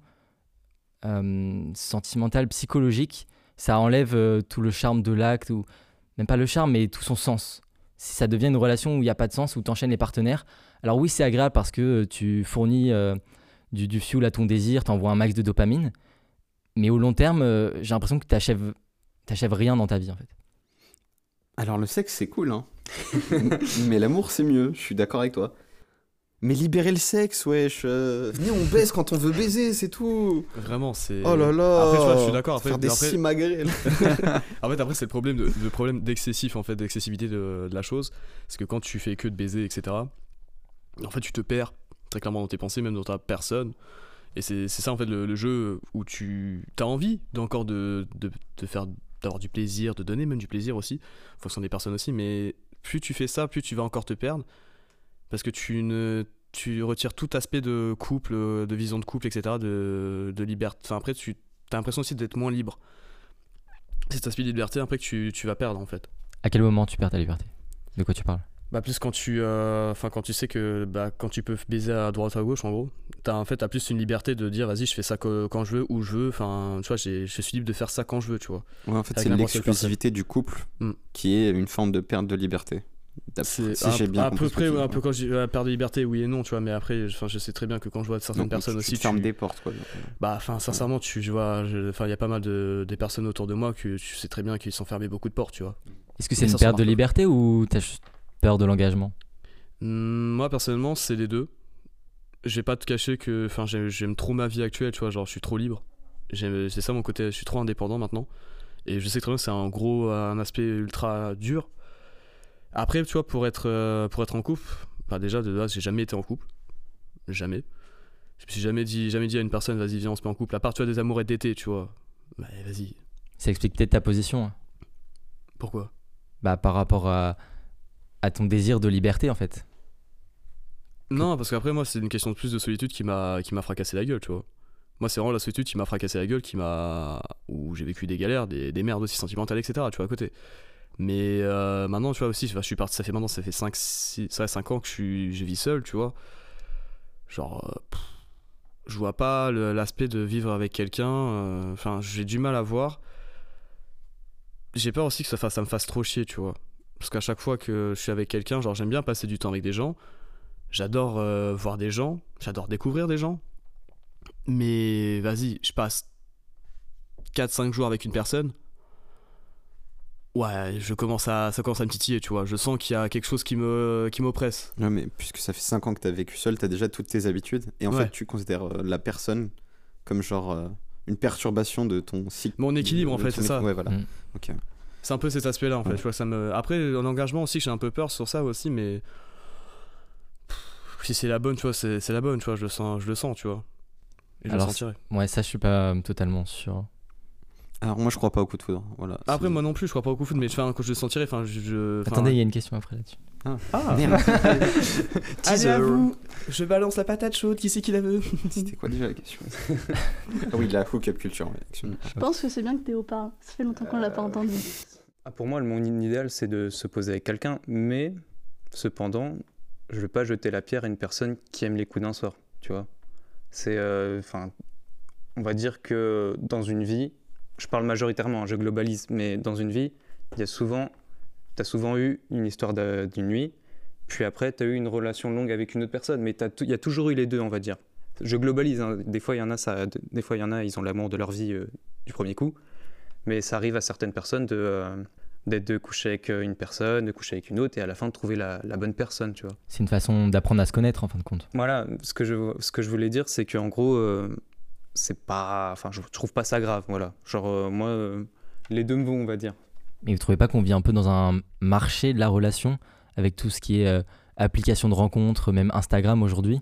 sentimentale, psychologique, ça enlève tout le charme de l'acte, ou même pas le charme, mais tout son sens si ça devient une relation où il n'y a pas de sens, où tu enchaînes les partenaires, alors oui, c'est agréable parce que euh, tu fournis euh, du, du fuel à ton désir, tu un max de dopamine, mais au long terme, euh, j'ai l'impression que tu n'achèves rien dans ta vie en fait. Alors, le sexe, c'est cool, hein. Mais l'amour, c'est mieux, je suis d'accord avec toi. Mais libérer le sexe, wesh. euh, Venez, on baise quand on veut baiser, c'est tout. Vraiment, c'est. Oh là là. Après, tu vois, je suis d'accord. Après, Faire des après- simagrées, là. En fait, après, c'est le problème, de, le problème d'excessif, en fait, d'excessivité de, de la chose. C'est que quand tu fais que de baiser, etc., en fait, tu te perds très clairement dans tes pensées, même dans ta personne. Et c'est c'est ça, en fait, le, le jeu où tu as envie d'encore de, de, de faire d'avoir du plaisir, de donner même du plaisir aussi, en fonction des personnes aussi, mais plus tu fais ça, plus tu vas encore te perdre, parce que tu ne tu retires tout aspect de couple, de vision de couple, etc., de, de liberté. Enfin, après, tu as l'impression aussi d'être moins libre. Cet aspect de liberté, après, que tu, tu vas perdre, en fait. À quel moment tu perds ta liberté? De quoi tu parles? Bah plus quand tu euh, enfin quand tu sais que bah, quand tu peux baiser à droite ou à gauche en gros t'as en fait t'as plus une liberté de dire vas-y je fais ça que- quand je veux où je veux enfin tu vois j'ai- je suis libre de faire ça quand je veux tu vois Ouais, en fait, c'est l'exclusivité du couple Hmm. qui est une forme de perte de liberté. C'est si à, j'ai bien à peu près tu un peu quand je dis euh, perte de liberté oui et non tu vois mais après enfin je sais très bien que quand je vois certaines Donc, personnes tu, aussi tu fermes tu- des portes, quoi. bah enfin sincèrement tu je vois il y a pas mal de des personnes autour de moi que tu sais très bien qu'ils sont fermés beaucoup de portes tu vois Est-ce que c'est une perte de liberté ou t'as juste peur de l'engagement? Hmm, Moi personnellement c'est les deux. Je vais pas te cacher que enfin j'aime trop ma vie actuelle, tu vois, genre je suis trop libre. J'aime- C'est ça mon côté, je suis trop indépendant maintenant. Et je sais très bien que c'est un gros un aspect ultra dur. Après tu vois pour être euh, pour être en couple, bah déjà de base j'ai jamais été en couple. Jamais. Je me suis jamais dit jamais dit à une personne vas-y viens on se met en couple à part tu vois des amourettes d'été, tu vois. Bah vas-y. Ça explique peut-être ta position hein. Pourquoi? Bah, par rapport à, à ton désir de liberté en fait. Non, parce qu'après, moi, c'est une question de plus de solitude qui m'a qui m'a fracassé la gueule, tu vois. Moi, c'est vraiment la solitude qui m'a fracassé la gueule, qui m'a. où j'ai vécu des galères, des, des merdes aussi sentimentales, etc., tu vois, à côté. Mais euh, maintenant, tu vois, aussi, je suis parti, ça fait maintenant, ça fait 5, 6, ça fait 5 ans que je, vis seul, tu vois. Genre, euh, je vois pas l'aspect de vivre avec quelqu'un, euh, enfin, j'ai du mal à voir. J'ai peur aussi que ça, me fasse trop chier, tu vois. Parce qu'à chaque fois que je suis avec quelqu'un, genre, j'aime bien passer du temps avec des gens. J'adore voir des gens, j'adore découvrir des gens. Mais vas-y, je passe 4-5 jours avec une personne. Ouais, je commence à, ça commence à me titiller, tu vois. Je sens qu'il y a quelque chose qui me qui m'oppresse. Ouais, mais puisque ça fait 5 ans que tu as vécu seul, tu as déjà toutes tes habitudes. Et en Ouais. fait, tu considères euh, la personne comme genre euh, une perturbation de ton cycle. Mon équilibre, en fait, c'est ça. Ouais, voilà. Mm. Ok. C'est un peu cet aspect-là, en fait. Ouais. Tu vois, ça me... Après, en engagement aussi, j'ai un peu peur sur ça aussi, mais. Pff, Si c'est la bonne, tu vois, c'est la bonne, tu vois, je le sens, je le sens tu vois. Et je Alors, le sentirai. Ouais, ça je suis pas totalement sûr. Alors, moi, je crois pas au coup de foudre. Voilà. Après, C'est- moi non plus, je crois pas au coup de foot, mais enfin, quand je le sentirai, enfin, je. je- enfin, Attendez, il y a une question après là-dessus. Ah Merde. Allez à vous Je balance la patate chaude, qui c'est qui la veut C'était quoi déjà la question Ah oui, la hook-up culture. Je pense que c'est bien que Théo parle. Ça fait longtemps qu'on l'a pas entendu. Ah, pour moi, le mon idéal, c'est de se poser avec quelqu'un, mais cependant, je ne veux pas jeter la pierre à une personne qui aime les coups d'un soir, tu vois. C'est, euh, enfin, on va dire que dans une vie, je parle majoritairement, je globalise, mais dans une vie, il y a souvent, tu as souvent eu une histoire d'une nuit, puis après, tu as eu une relation longue avec une autre personne, mais il y a toujours eu les deux, on va dire. Je globalise, hein, des fois, il y en a, ça, des fois, il y en a, ils ont l'amour de leur vie euh, du premier coup, mais ça arrive à certaines personnes de, euh, d'être de coucher avec euh, une personne, de coucher avec une autre, et à la fin de trouver la, la bonne personne, tu vois. C'est une façon d'apprendre à se connaître en fin de compte. Voilà, ce que je, ce que je voulais dire, c'est qu'en gros, euh, c'est pas. Enfin, je trouve pas ça grave, voilà. Genre, euh, moi, euh, les deux me vont, on va dire. Mais vous trouvez pas qu'on vit un peu dans un marché de la relation avec tout ce qui est euh, applications de rencontres, même Instagram aujourd'hui?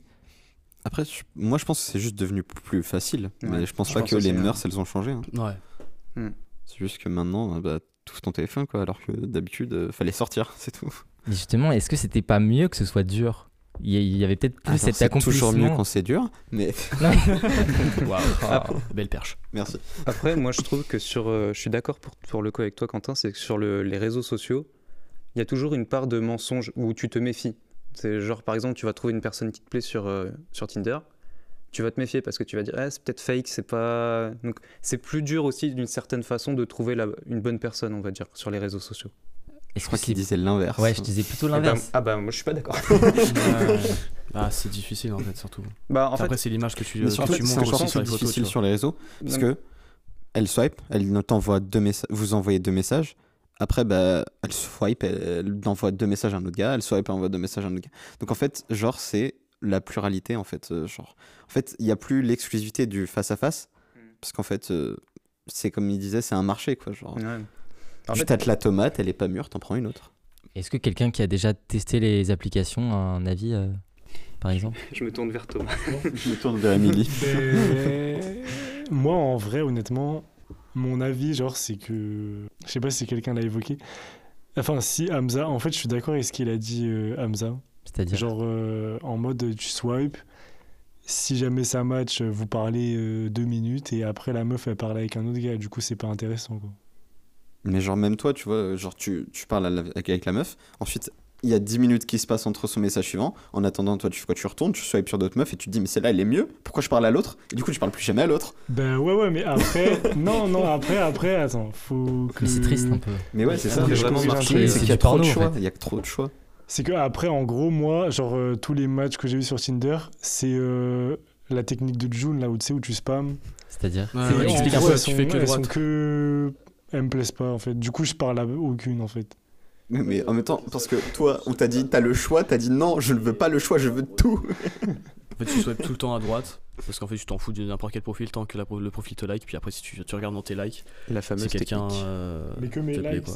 Après, je- moi je pense que c'est juste devenu plus facile. Ouais, mais je pense je pas pense que les mœurs elles ont changé. hein. Ouais. C'est juste que maintenant, euh, bah, tout ton téléphone quoi. Alors que d'habitude, euh, fallait sortir, c'est tout. Mais justement, est-ce que c'était pas mieux que ce soit dur? Il y, avait peut-être plus Alors, cet c'est toujours mieux accomplissement. quand c'est dur, mais Waouh. Ah. Belle perche. merci. Après, moi, je trouve que sur. euh, je suis d'accord pour, pour le coup avec toi, Quentin, c'est que sur le- les réseaux sociaux, il y a toujours une part de mensonge où tu te méfies. C'est genre, par exemple, tu vas trouver une personne qui te plaît sur, euh, sur Tinder, tu vas te méfier parce que tu vas dire, ah, c'est peut-être fake, c'est pas. Donc, c'est plus dur aussi, d'une certaine façon, de trouver la- une bonne personne, on va dire, sur les réseaux sociaux. Je crois que qu'il disait l'inverse. Ouais, je disais plutôt Ah bah, l'inverse. ah bah, moi, je suis pas d'accord. Ouais. Ah, c'est difficile en fait, surtout. bah, en Après, fait, c'est l'image que tu, Mais que surtout, tu c'est montres encore aussi sur plus les photos. difficile sur les réseaux parce que elle swipe, elle t'envoie deux messages, vous envoyez deux messages. Après, bah, elle swipe, elle, elle envoie deux messages à un autre gars, elle swipe, elle envoie deux messages à un autre gars. Donc en fait, genre, c'est la pluralité en fait. euh, genre, en fait, il n'y a plus l'exclusivité du face à face parce qu'en fait, euh, c'est comme il disait, c'est un marché quoi. Genre, ouais. En tu fait, tâtes la tomate, elle est pas mûre, t'en prends une autre. Est-ce que quelqu'un qui a déjà testé les applications a un avis, euh, par exemple? Je me tourne vers Thomas. Je me tourne vers Emily. Ben, moi, en vrai, honnêtement, mon avis, genre, c'est que. Je sais pas si quelqu'un l'a évoqué. Enfin, si, Hamza, en fait, je suis d'accord avec ce qu'il a dit, euh, Hamza. C'est-à-dire? Genre, euh, en mode, tu swipes. Si jamais ça match, vous parlez euh, deux minutes et après la meuf, elle parle avec un autre gars. Du coup, c'est pas intéressant, quoi. Mais genre même toi, tu vois, genre tu, tu parles la- avec la meuf, ensuite il y a 10 minutes qui se passent entre son message suivant, en attendant toi tu fais quoi, tu retournes, tu swipes sur d'autres meufs et tu te dis mais celle-là elle est mieux, pourquoi je parle à l'autre? Et du coup tu parles plus jamais à l'autre. Ben ouais, ouais, mais après. non, non, après, après, attends. Faut que. Mais c'est triste un peu. Mais ouais c'est Ah, ça, je vraiment truc, c'est c'est qu'il y a trop de choix, il y a trop de choix. C'est que après, en gros, moi, genre euh, tous les matchs que j'ai eu sur Tinder, c'est euh, la technique de June là où tu sais où tu spams. C'est-à-dire Ouais, C'est- ouais, Et Explique en un gros, peu. elles tu fais que elles droite. sont que elles me plaisent pas en fait. Du coup, je parle à aucune en fait. Mais, en même temps, parce que toi, où t'as dit t'as le choix, t'as dit non, je ne veux pas le choix, je veux tout. En fait, tu swipes tout le temps à droite. Parce qu'en fait, tu t'en fous de n'importe quel profil tant que la- le profil te like. Puis après, si tu, tu regardes dans tes likes, La si fameuse quelqu'un. euh, Mais que mes likes,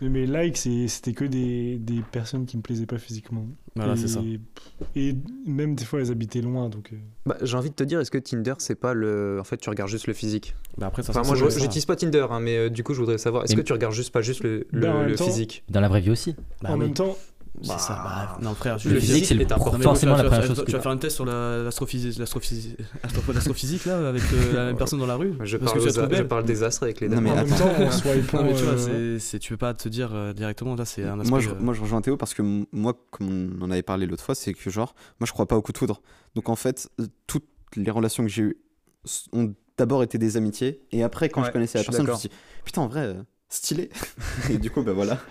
mes likes, c'était que des, des personnes qui me plaisaient pas physiquement. Voilà, et, c'est ça. Et même des fois, elles habitaient loin, donc. euh, Bah, j'ai envie de te dire, est-ce que Tinder, c'est pas le. En fait, tu regardes juste le physique? Mais après, ça Enfin, ça, moi, j'utilise pas Tinder, hein, mais euh, du coup, je voudrais savoir, est-ce que tu regardes juste pas juste le, le- temps- physique? Dans la vraie vie aussi. Bah en oui. même temps, C'est ça, bah, non frère, je Le physique, c'est. Non, forcément la vas- première tu vas- chose Tu vas faire un test sur la- l'astrophysique l'astrophysique astro- l'astrophysique là avec euh, la même personne dans la rue Je Parce parle, que tu aux- je parle des astres avec les Non, dames. mais en même attends. temps. Non mais tu vois, euh, c'est- c'est- tu peux pas te dire euh, directement là c'est un aspect. Moi je, euh, moi je rejoins Théo parce que moi, comme on en avait parlé l'autre fois, c'est que genre, moi je crois pas au coup de foudre. Donc en fait, toutes les relations que j'ai eues ont d'abord été des amitiés et après quand Ouais, je connaissais la personne, je me suis dit putain en vrai, stylé. et du coup, bah voilà.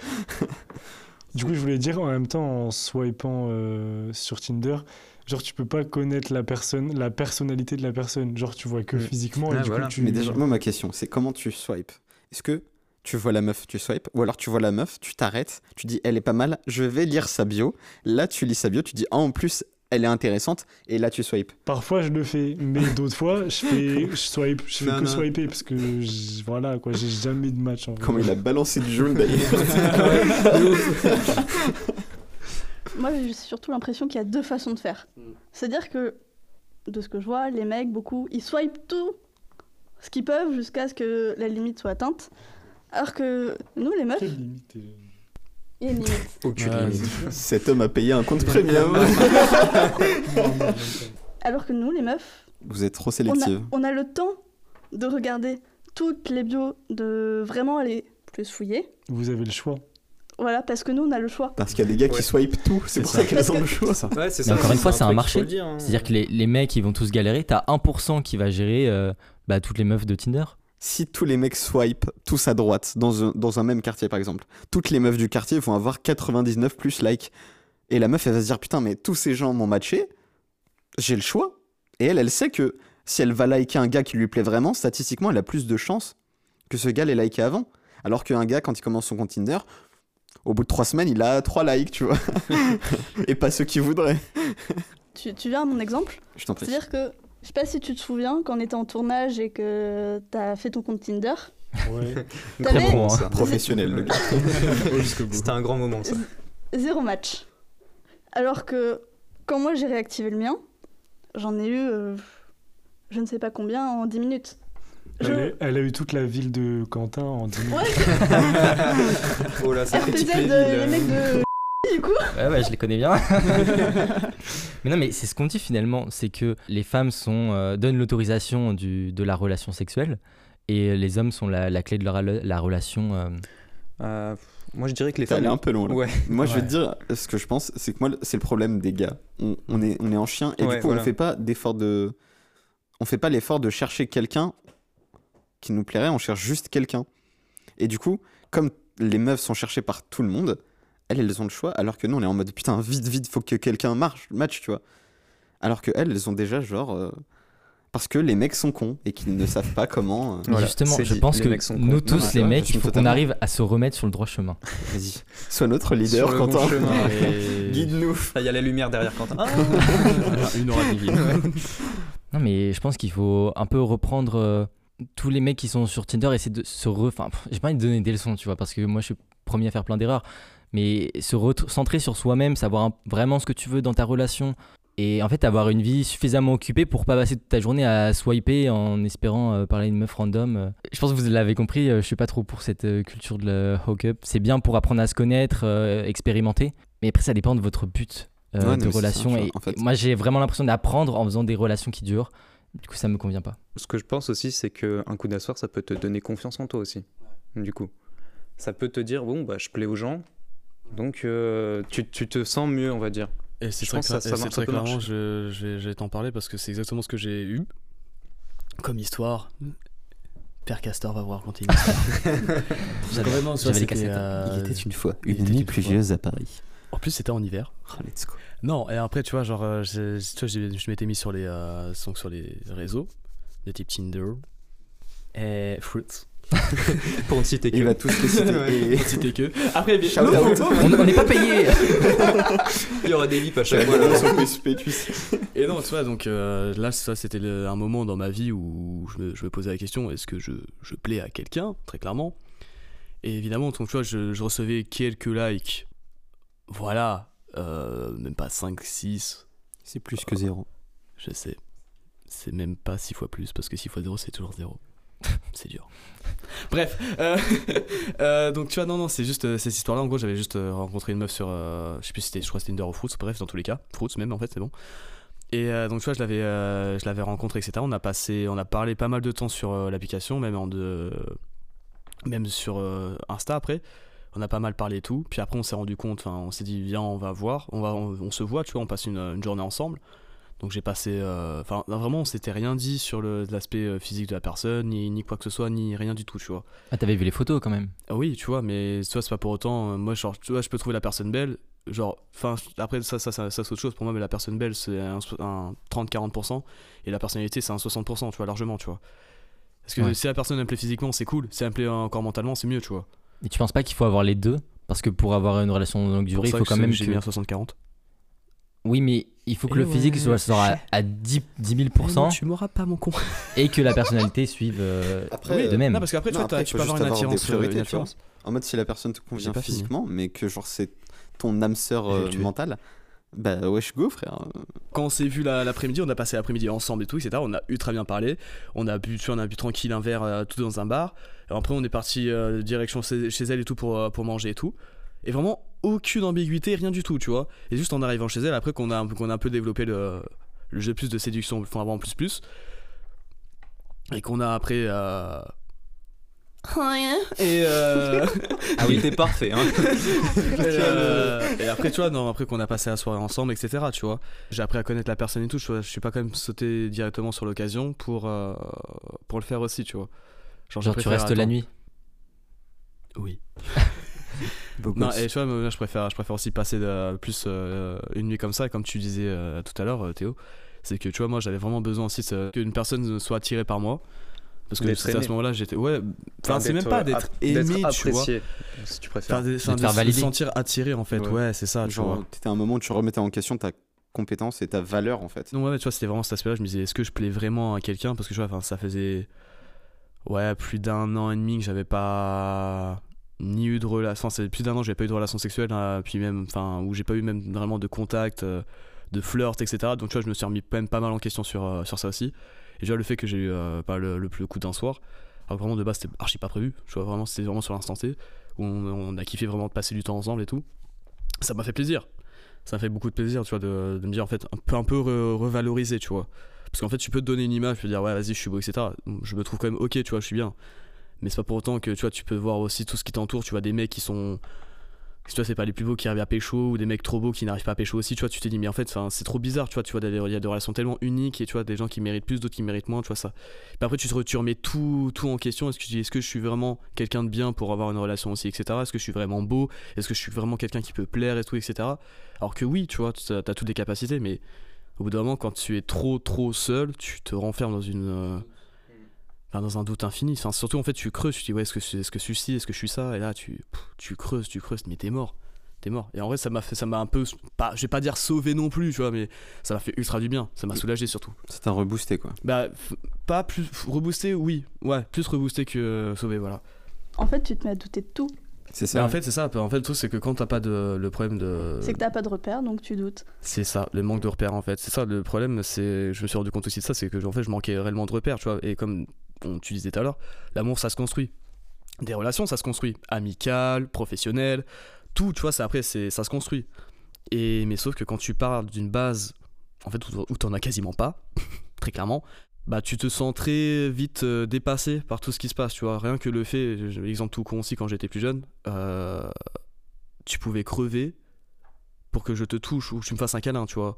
Du coup, je voulais dire en même temps, en swipant euh, sur Tinder, genre tu peux pas connaître la personne, la personnalité de la personne. Genre tu vois que Mm. physiquement Ouais, et du voilà. coup tu. Mais déjà, moi, ma question, c'est comment tu swipes? Est-ce que tu vois la meuf, tu swipes? Ou alors tu vois la meuf, tu t'arrêtes, tu dis elle est pas mal, je vais lire sa bio. Là, tu lis sa bio, tu dis ah, en plus, elle est intéressante, et là, tu swipes. Parfois je le fais, mais d'autres fois je fais, je swipe, je fais Non, que non. swiper parce que je- voilà quoi, j'ai jamais de match en vrai. Comment il a balancé du jaune d'ailleurs. Moi, j'ai surtout l'impression qu'il y a deux façons de faire. Mm. C'est-à-dire que, de ce que je vois, les mecs, beaucoup, ils swipent tout ce qu'ils peuvent jusqu'à ce que la limite soit atteinte. Alors que nous, les meufs, Quelle limite une limite. Aucune Ouais, limite. Cet homme a payé un compte premium. Alors que nous, les meufs, Vous êtes trop on a, sélective. on a le temps de regarder toutes les bios, de vraiment aller plus fouiller. Vous avez le choix. Voilà, parce que nous, on a le choix. Parce qu'il y a des gars qui Ouais. swipent tout, c'est pour ça. ça qu'elles ont le choix. Ouais, c'est encore une fois, c'est un truc, marché. faut le dire, hein. C'est-à-dire que les, les mecs, ils vont tous galérer. T'as 1% qui va gérer euh, bah, toutes les meufs de Tinder. Si tous les mecs swipent tous à droite, dans un, dans un même quartier par exemple, toutes les meufs du quartier vont avoir 99 plus likes. Et la meuf, elle va se dire Putain, mais tous ces gens m'ont matché, j'ai le choix. Et elle, elle sait que si elle va liker un gars qui lui plaît vraiment, statistiquement, elle a plus de chances que ce gars l'ait liké avant. Alors qu'un gars, quand il commence son compte Tinder, au bout de trois semaines, il a trois likes, tu vois. Et pas ceux qu'il voudrait. Tu, tu viens à mon exemple? Je t'en prie. C'est-à-dire que, je sais pas si tu te souviens, quand on était en tournage et que t'as fait ton compte Tinder, Ouais. Moment, ça. Professionnel, le gars. C'était un grand moment, ça. zéro match. Alors que quand moi j'ai réactivé le mien, j'en ai eu euh, je ne sais pas combien en 10 minutes. Je- Elle, a eu toute la ville de Quentin en 10 minutes. Ouais, Oh là, ça RTZ, euh, les mecs de du coup. Ouais, ouais, je les connais bien. mais non, mais c'est ce qu'on dit finalement, c'est que les femmes sont, euh, donnent l'autorisation du- de la relation sexuelle et les hommes sont la, la clé de la, rela- la relation. euh, Euh, moi, je dirais que les T'es allé femmes. un peu loin là. Ouais. Moi, je vais te dire, ce que je pense, c'est que moi, c'est le problème des gars. On, on est, on est en chien et Ouais, du coup, voilà. on fait pas d'effort de. On fait pas l'effort de chercher quelqu'un qui nous plairait, on cherche juste quelqu'un. Et du coup, comme les meufs sont cherchées par tout le monde, elles, elles ont le choix, alors que nous, on est en mode putain, vite, vite, faut que quelqu'un marche, match, tu vois. Alors que elles, elles ont déjà genre. euh, Parce que les mecs sont cons et qu'ils ne savent pas comment. euh, Voilà, justement, je dit, pense les que nous Non, tous, ouais, les ouais, mecs, il faut qu'on arrive à se remettre sur le droit chemin. Vas-y. Sois notre leader, Sur le Quentin. bon. Et- Guide-nous. Il y a la lumière derrière Quentin. Ah Une aura de vie. Non, mais je pense qu'il faut un peu reprendre euh, tous les mecs qui sont sur Tinder et essayer de se re... Enfin, j'ai pas envie de donner des leçons, tu vois, parce que moi, je suis premier à faire plein d'erreurs. Mais se recentrer sur soi-même, savoir un- vraiment ce que tu veux dans ta relation. Et en fait, avoir une vie suffisamment occupée pour pas passer toute ta journée à swiper en espérant euh, parler à une meuf random. euh. Je pense que vous l'avez compris, euh, je suis pas trop pour cette euh, culture de la hook-up. C'est bien pour apprendre à se connaître, expérimenter. Mais après, ça dépend de votre but Ouais, de ça, relation. tu vois, et en fait. moi, j'ai vraiment l'impression d'apprendre en faisant des relations qui durent. Du coup, ça me convient pas. Ce que je pense aussi, c'est qu'un coup d'asseoir, ça peut te donner confiance en toi aussi. Du coup, ça peut te dire bon, bah, je plais aux gens, donc euh, tu, tu te sens mieux, on va dire. Et c'est Je très, pense que ça- ça et très clairement, je, je vais, je vais t'en parler parce que c'est exactement ce que j'ai eu comme histoire. Père Castor va vous raconter une histoire. Les c'était, cassettes. euh, une fois, il était une fois. à Paris. En plus, c'était en hiver. Oh, let's go. Non, et après, tu vois, genre, euh, j'ai- je m'étais mis sur les, euh, sur les réseaux, de type Tinder et Fruits. Pour ne citer Il que. va tous les citer. Ouais. et- C'était que. Après, bien Shout out. on on n'est pas payé Il y aura des vips à chaque fois. Et non, tu vois, donc euh, là, ça, c'était un moment dans ma vie où je me, je me posais la question est-ce que je, je plais à quelqu'un Très clairement? Et évidemment, donc, tu vois, je, je recevais quelques likes. Voilà, euh, même pas 5, 6, C'est plus que zéro. je sais. C'est même pas 6 fois plus, parce que 6 fois 0, c'est toujours 0. c'est dur. Bref, euh, euh, donc tu vois, non, non, c'est juste euh, cette histoire-là. En gros, j'avais juste rencontré une meuf sur. je sais plus si c'était, je crois c'était Tinder ou Fruits, bref, dans tous les cas. Fruits même, en fait, c'est bon. Et donc, tu vois, je l'avais, je l'avais rencontré, etc. On a passé, on a parlé pas mal de temps sur l'application, même en de, même sur Insta après. On a pas mal parlé et tout. Puis après, on s'est rendu compte, on s'est dit, viens, on va voir, on va, on, se voit, tu vois, on passe une journée ensemble. Donc j'ai passé, euh, enfin, vraiment, on s'était rien dit sur l'aspect euh, physique de la personne, ni, ni quoi que ce soit, ni rien du tout, tu vois. Ah, t'avais vu les photos quand même. Ah oui, tu vois, mais vois, c'est pas pour autant. euh, moi, genre, tu vois, je peux trouver la personne belle. Genre, enfin, après, ça, ça, ça, ça c'est autre chose. Pour moi, mais la personne belle, c'est un, un 30-40%. Et la personnalité, c'est un 60%, tu vois, largement, tu vois. Parce que Ouais. si la personne elle me plaît physiquement, c'est cool. Si elle me plaît encore mentalement, c'est mieux, tu vois. Et tu penses pas qu'il faut avoir les deux? Parce que pour avoir une relation de longue durée, il faut quand même J'ai que... mis un 60-40. Oui, mais il faut que Et le physique ouais, soit, soit à, je- à 10, 10 000 Eh non, tu m'auras pas, mon con. et que la personnalité suive euh, Après, de même. Non, parce qu'après, tu vois, tu peux avoir juste une avoir des attirance. euh, priorités, une attirance. En mode, si la personne te convient pas fini. physiquement, mais que genre c'est ton âme sœur euh, mentale, bah wesh go frère. quand on s'est vu la- l'après-midi, on a passé l'après-midi ensemble et tout, etc. On a ultra bien parlé. On a bu, tu vois, on a bu tranquille un verre euh, tout dans un bar. Et après, on est parti euh, direction chez, chez elle et tout pour, pour manger et tout. Et vraiment, aucune ambiguïté, rien du tout, tu vois. Et juste en arrivant chez elle, après qu'on a, un peu- qu'on a un peu développé le, le jeu plus de séduction, enfin avant plus plus. Et qu'on a après. euh, Et, euh, Ah oui, t'es parfait. Hein. et, euh, et après, tu vois, non, après qu'on a passé la soirée ensemble, etc. Tu vois, j'ai appris à connaître la personne et tout. Je, je suis pas quand même sauté directement sur l'occasion pour euh, pour le faire aussi, tu vois. Genre, tu restes la nuit. Oui. Non, et tu vois, moi, je préfère, je préfère aussi passer de- plus euh, une nuit comme ça, comme tu disais euh, tout à l'heure, euh, Théo. C'est que tu vois, moi, j'avais vraiment besoin aussi qu'une personne soit attirée par moi. Parce que c'était à ce moment-là, j'étais. Ouais, enfin, c'est même pas d'être aimé, tu vois. si tu préfères. Enfin, de, enfin, de faire se sentir attiré en fait, Ouais. ouais, c'est ça, tu Genre, vois. t'étais un moment où tu remettais en question ta compétence et ta valeur en fait. Non, ouais, tu vois, c'était vraiment cet aspect-là. Je me disais, est-ce que je plais vraiment à quelqu'un? Parce que tu vois, enfin, ça faisait ouais, plus d'un an et demi que j'avais pas ni eu de relation. C'est plus d'un an, j'ai pas eu de relation sexuelle, hein, puis même, enfin, où j'ai pas eu même vraiment de contact, euh, de flirt, etc. Donc tu vois, je me suis remis quand même pas mal en question sur, euh, sur ça aussi. Et vois, le fait que j'ai eu euh, pas le, le, le coup d'un soir, alors vraiment de base c'était archi pas prévu. Tu vois, vraiment c'était vraiment sur l'instant T où on, a kiffé vraiment de passer du temps ensemble et tout. Ça m'a fait plaisir. Ça m'a fait beaucoup de plaisir, tu vois, de, me dire en fait un peu un peu re- revaloriser, tu vois. Parce qu'en fait, tu peux te donner une image, tu peux dire ouais, vas-y, je suis beau, etc. Je me trouve quand même ok, tu vois, je suis bien. Mais c'est pas pour autant que tu vois, tu peux voir aussi tout ce qui t'entoure. Tu vois des mecs qui sont, tu vois, c'est pas les plus beaux qui arrivent à pécho ou des mecs trop beaux qui n'arrivent pas à pécho aussi. Tu vois, tu te dis mais en fait, c'est trop bizarre. Tu vois, tu vois, il y a des relations tellement uniques et tu vois des gens qui méritent plus, d'autres qui méritent moins. Tu vois ça. Puis après, tu te tu remets tout, tout en question. Est-ce que je dis, est-ce que je suis vraiment quelqu'un de bien pour avoir une relation aussi, etc. Est-ce que je suis vraiment beau? Est-ce que je suis vraiment quelqu'un qui peut plaire et tout, etc. Alors que oui, tu vois, t'as as toutes les capacités, mais au bout d'un moment, quand tu es trop, trop seul, tu te renfermes dans une. euh, enfin, dans un doute infini. Enfin, surtout, en fait, tu creuses, tu te dis, ouais, est-ce que, c'est- est-ce que je suis ci, est-ce que je suis ça? Et là, tu, pff, tu creuses, tu creuses, mais t'es mort. T'es mort. Et en vrai, ça m'a fait, ça m'a un peu, pas, je vais pas dire sauvé non plus, tu vois, mais ça m'a fait ultra du bien. Ça m'a soulagé surtout. Ça t'a reboosté quoi. Bah, f- pas plus reboosté, oui, ouais, plus reboosté que euh, sauvé, voilà. En fait, tu te mets à douter de tout. C'est Mais ça. en fait, c'est ça. En fait, le truc, c'est que quand t'as pas de, le problème de. C'est que t'as pas de repères, donc tu doutes. C'est ça, le manque de repères en fait. C'est ça le problème, c'est je me suis rendu compte aussi de ça, c'est que en fait je manquais réellement de repères, tu vois. Et comme on, tu disais tout à l'heure, l'amour ça se construit. Des relations ça se construit, amical, professionnel, tout, tu vois, ça après c'est ça se construit. Et mais sauf que quand tu parles d'une base en fait où, où t'en as quasiment pas, très clairement, bah tu te sens très vite euh, dépassé par tout ce qui se passe, tu vois. Rien que le fait, j'ai- exemple tout con aussi quand j'étais plus jeune, euh, tu pouvais crever pour que je te touche ou que tu me fasses un câlin, tu vois.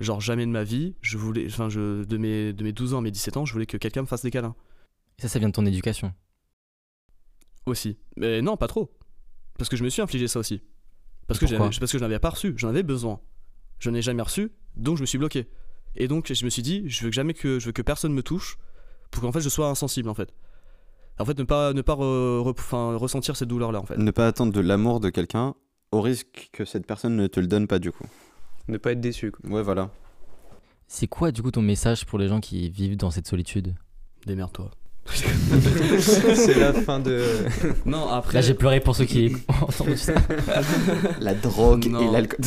Genre jamais de ma vie, je voulais, enfin je, de mes, de mes 12 ans à mes 17 ans, je voulais que quelqu'un me fasse des câlins. Ça, ça vient de ton éducation. Aussi. Mais non, pas trop. Parce que je me suis infligé ça aussi. Parce que, Pourquoi parce que je n'avais pas reçu, j'en avais besoin. Je n'ai jamais reçu, donc je me suis bloqué. Et donc je me suis dit, je veux que jamais que, je veux que personne me touche pour qu'en fait je sois insensible en fait. En fait, ne pas, ne pas re- re- enfin, ressentir cette douleur là en fait. Ne pas attendre de l'amour de quelqu'un au risque que cette personne ne te le donne pas du coup. Ne pas être déçu. quoi. Ouais, voilà. C'est quoi, du coup, ton message pour les gens qui vivent dans cette solitude? Démerde-toi. c'est la fin de. Non, après. Là, j'ai pleuré pour ceux qui ont entendu ça. La drogue Non. et l'alcool.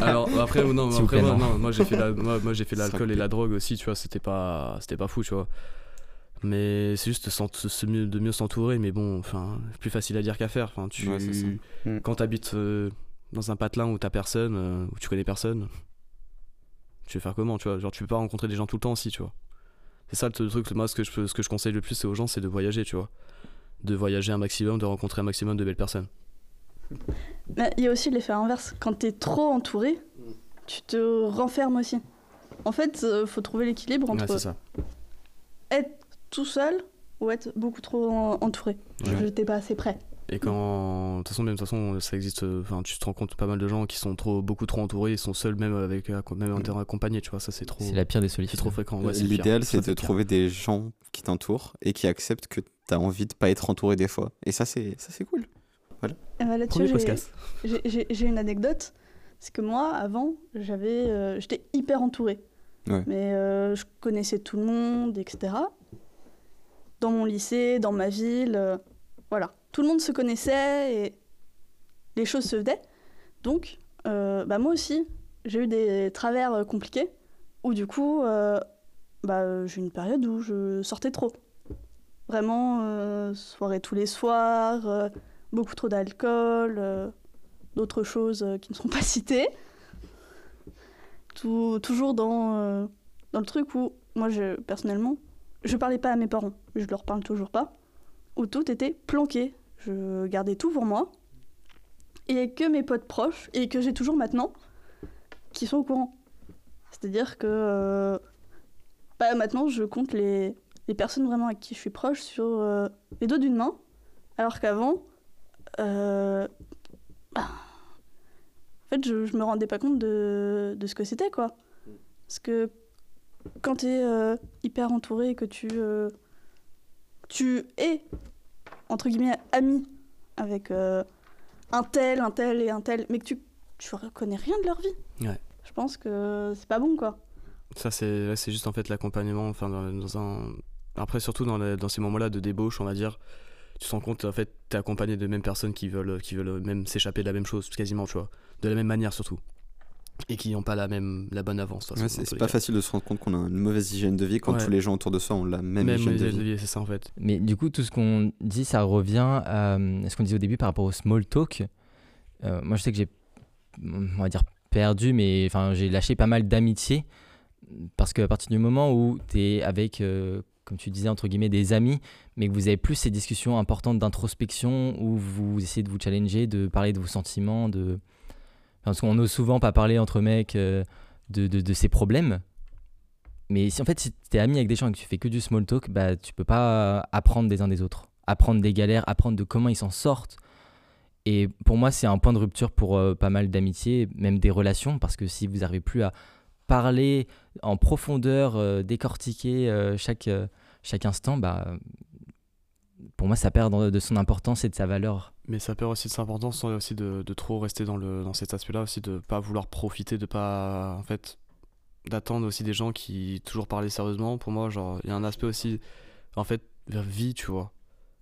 Alors après non, après plaît, moi, non. non, moi j'ai fait la, moi, moi, j'ai fait Ça l'alcool et la drogue aussi, tu vois, c'était pas c'était pas fou, tu vois. Mais c'est juste de, mieux, de mieux s'entourer, mais bon, enfin, plus facile à dire qu'à faire. Enfin, tu Ouais, c'est ça. Mm. quand t'habites euh, dans un patelin où t'as personne, euh, où tu connais personne, tu veux faire comment, tu vois? Genre tu peux pas rencontrer des gens tout le temps aussi, tu vois. C'est ça le truc, moi ce que je peux- ce que je conseille le plus c'est aux gens, c'est de voyager, tu vois. De voyager un maximum, de rencontrer un maximum de belles personnes. Mais il y a aussi l'effet inverse. Quand t'es trop entouré, tu te renfermes aussi. En fait, euh, faut trouver l'équilibre entre ça. être tout seul ou être beaucoup trop en- entouré. Ouais. Je n'étais pas assez près. Et quand, de toute façon, même de toute façon, ça existe. euh, Enfin, tu te rends compte pas mal de gens qui sont trop, beaucoup trop entourés, ils sont seuls même avec, euh, même en étant accompagnés, tu vois. Ça, c'est trop, C'est la pire des c'est solitudes. trop fréquent. Ouais, c'est pire. L'idéal, c'est de trouver des gens qui t'entourent et qui acceptent que t'as envie de pas être entouré des fois. Et ça, c'est ça, c'est cool. Bah, là-dessus, j'ai- une anecdote. C'est que moi, avant, j'avais, euh, j'étais hyper entourée. Ouais. Mais euh, je connaissais tout le monde, etc. Dans mon lycée, dans ma ville, euh, voilà. Tout le monde se connaissait et les choses se faisaient. Donc, euh, bah, moi aussi, j'ai eu des travers euh, compliqués où du coup, euh, bah, j'ai eu une période où je sortais trop. Vraiment, soirée tous les soirs, beaucoup trop d'alcool, d'autres choses qui ne sont pas citées. Toujours dans, dans le truc où, moi, personnellement, je parlais pas à mes parents, je leur parle toujours pas, où tout était planqué. Je gardais tout pour moi. Et que mes potes proches, et que j'ai toujours maintenant, qui sont au courant. C'est-à-dire que euh, bah, maintenant, je compte les, les personnes vraiment avec qui je suis proche sur euh, les doigts d'une main, alors qu'avant, euh, bah, en fait, je, je me rendais pas compte de, de ce que c'était, quoi. Parce que quand tu es hyper entouré et que tu, tu es, entre guillemets, ami avec euh, un tel, un tel et un tel, mais que tu, tu reconnais rien de leur vie, Ouais. je pense que c'est pas bon, quoi. Ça, c'est juste en fait l'accompagnement. Enfin, dans, dans un. Après, surtout dans, dans ces moments-là de débauche, on va dire, tu te rends compte, en fait, t'es accompagné de mêmes personnes qui veulent, qui veulent même s'échapper de la même chose, quasiment, tu vois. De la même manière, surtout. Et qui n'ont pas la même la bonne avance. Ouais, c'est pas cas. facile de se rendre compte qu'on a une mauvaise hygiène de vie quand Ouais. tous les gens autour de soi ont la même, Même hygiène de hygiène vie. de vie, c'est ça, en fait. Mais du coup, tout ce qu'on dit, ça revient à ce qu'on disait au début par rapport au small talk. Euh, moi, je sais que j'ai, on va dire, perdu, mais enfin, j'ai lâché pas mal d'amitié. Parce qu'à partir du moment où tu es avec, euh, comme tu disais, entre guillemets, des amis, mais que vous avez plus ces discussions importantes d'introspection où vous essayez de vous challenger, de parler de vos sentiments, de. Parce qu'on n'ose souvent pas parler entre mecs euh, de, de, de ses problèmes. Mais si en fait, si tu es ami avec des gens et que tu fais que du small talk, bah, tu peux pas apprendre des uns des autres. Apprendre des galères, apprendre de comment ils s'en sortent. Et pour moi, c'est un point de rupture pour euh, pas mal d'amitiés, même des relations, parce que si vous n'arrivez plus à parler en profondeur, euh, décortiquer chaque, chaque instant, bah, pour moi, ça perd de son importance et de sa valeur. Mais ça perd aussi de sa importance euh, aussi de, trop rester dans, le, dans cet aspect-là, aussi de pas vouloir profiter, de pas. En fait, d'attendre aussi des gens qui toujours parler sérieusement. Pour moi, il y a un aspect aussi, en fait, vers vie, tu vois.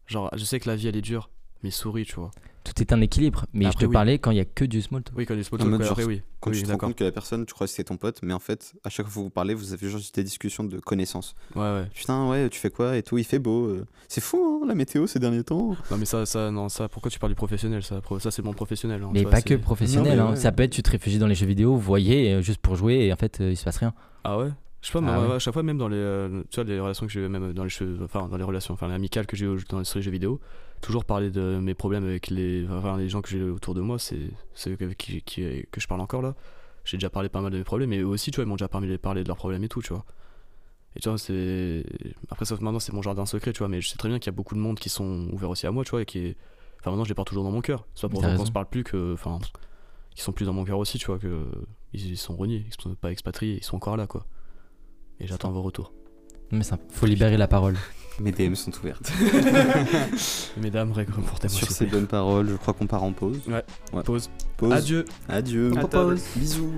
Genre, je sais que la vie, elle est dure, mais souris, tu vois. Tout est un équilibre, mais Après, je te oui. parlais quand il y a que du small talk. Oui, quand les small En talk, mode ouais, genre, après, oui. Quand oui, tu te rends compte que la personne, tu crois que c'était ton pote, mais en fait, à chaque fois que vous vous parlez, vous avez juste des discussions de connaissances. Ouais, ouais. Putain, ouais, tu fais quoi et tout, il fait beau. euh. C'est fou, hein, la météo ces derniers temps. Non, mais ça, ça, non, ça, pourquoi tu parles du professionnel Ça, ça c'est mon professionnel. hein, Mais vois, pas que c'est- professionnel. Non, mais hein. ouais. Ça peut être, tu te réfugies dans les jeux vidéo, vous voyez, euh, juste pour jouer, et en fait, euh, il se passe rien. Ah ouais? Je sais pas, moi, Ah ouais. à chaque fois, même dans les, euh, tu vois, les relations que j'ai même dans les jeux, enfin, dans les relations, enfin, amicales que j'ai eues dans les jeux vidéo, toujours parler de mes problèmes avec les, enfin, les gens que j'ai autour de moi, c'est ceux avec qui, qui- que je parle encore là. J'ai déjà parlé pas mal de mes problèmes, mais eux aussi, tu vois, ils m'ont déjà parlé, parlé de leurs problèmes et tout, tu vois. Et tu vois, c'est. Après, sauf maintenant, c'est mon jardin secret, tu vois, mais je sais très bien qu'il y a beaucoup de monde qui sont ouverts aussi à moi, tu vois, et qui est. Enfin, maintenant, je les porte toujours dans mon cœur. C'est pas pour autant qu'on se parle plus que. Enfin, ils sont plus dans mon cœur aussi, tu vois, que. Ils sont reniés, ils sont pas expatriés, ils sont encore là, quoi. Et j'attends vos retours. Mais ça, faut libérer la parole. Mes DM sont ouvertes. Mesdames, réconfortez-moi. Sur ces bonnes paroles, je crois qu'on part en pause. Ouais. Ouais. Pause. Pause. Adieu. Adieu. À table. Bisous.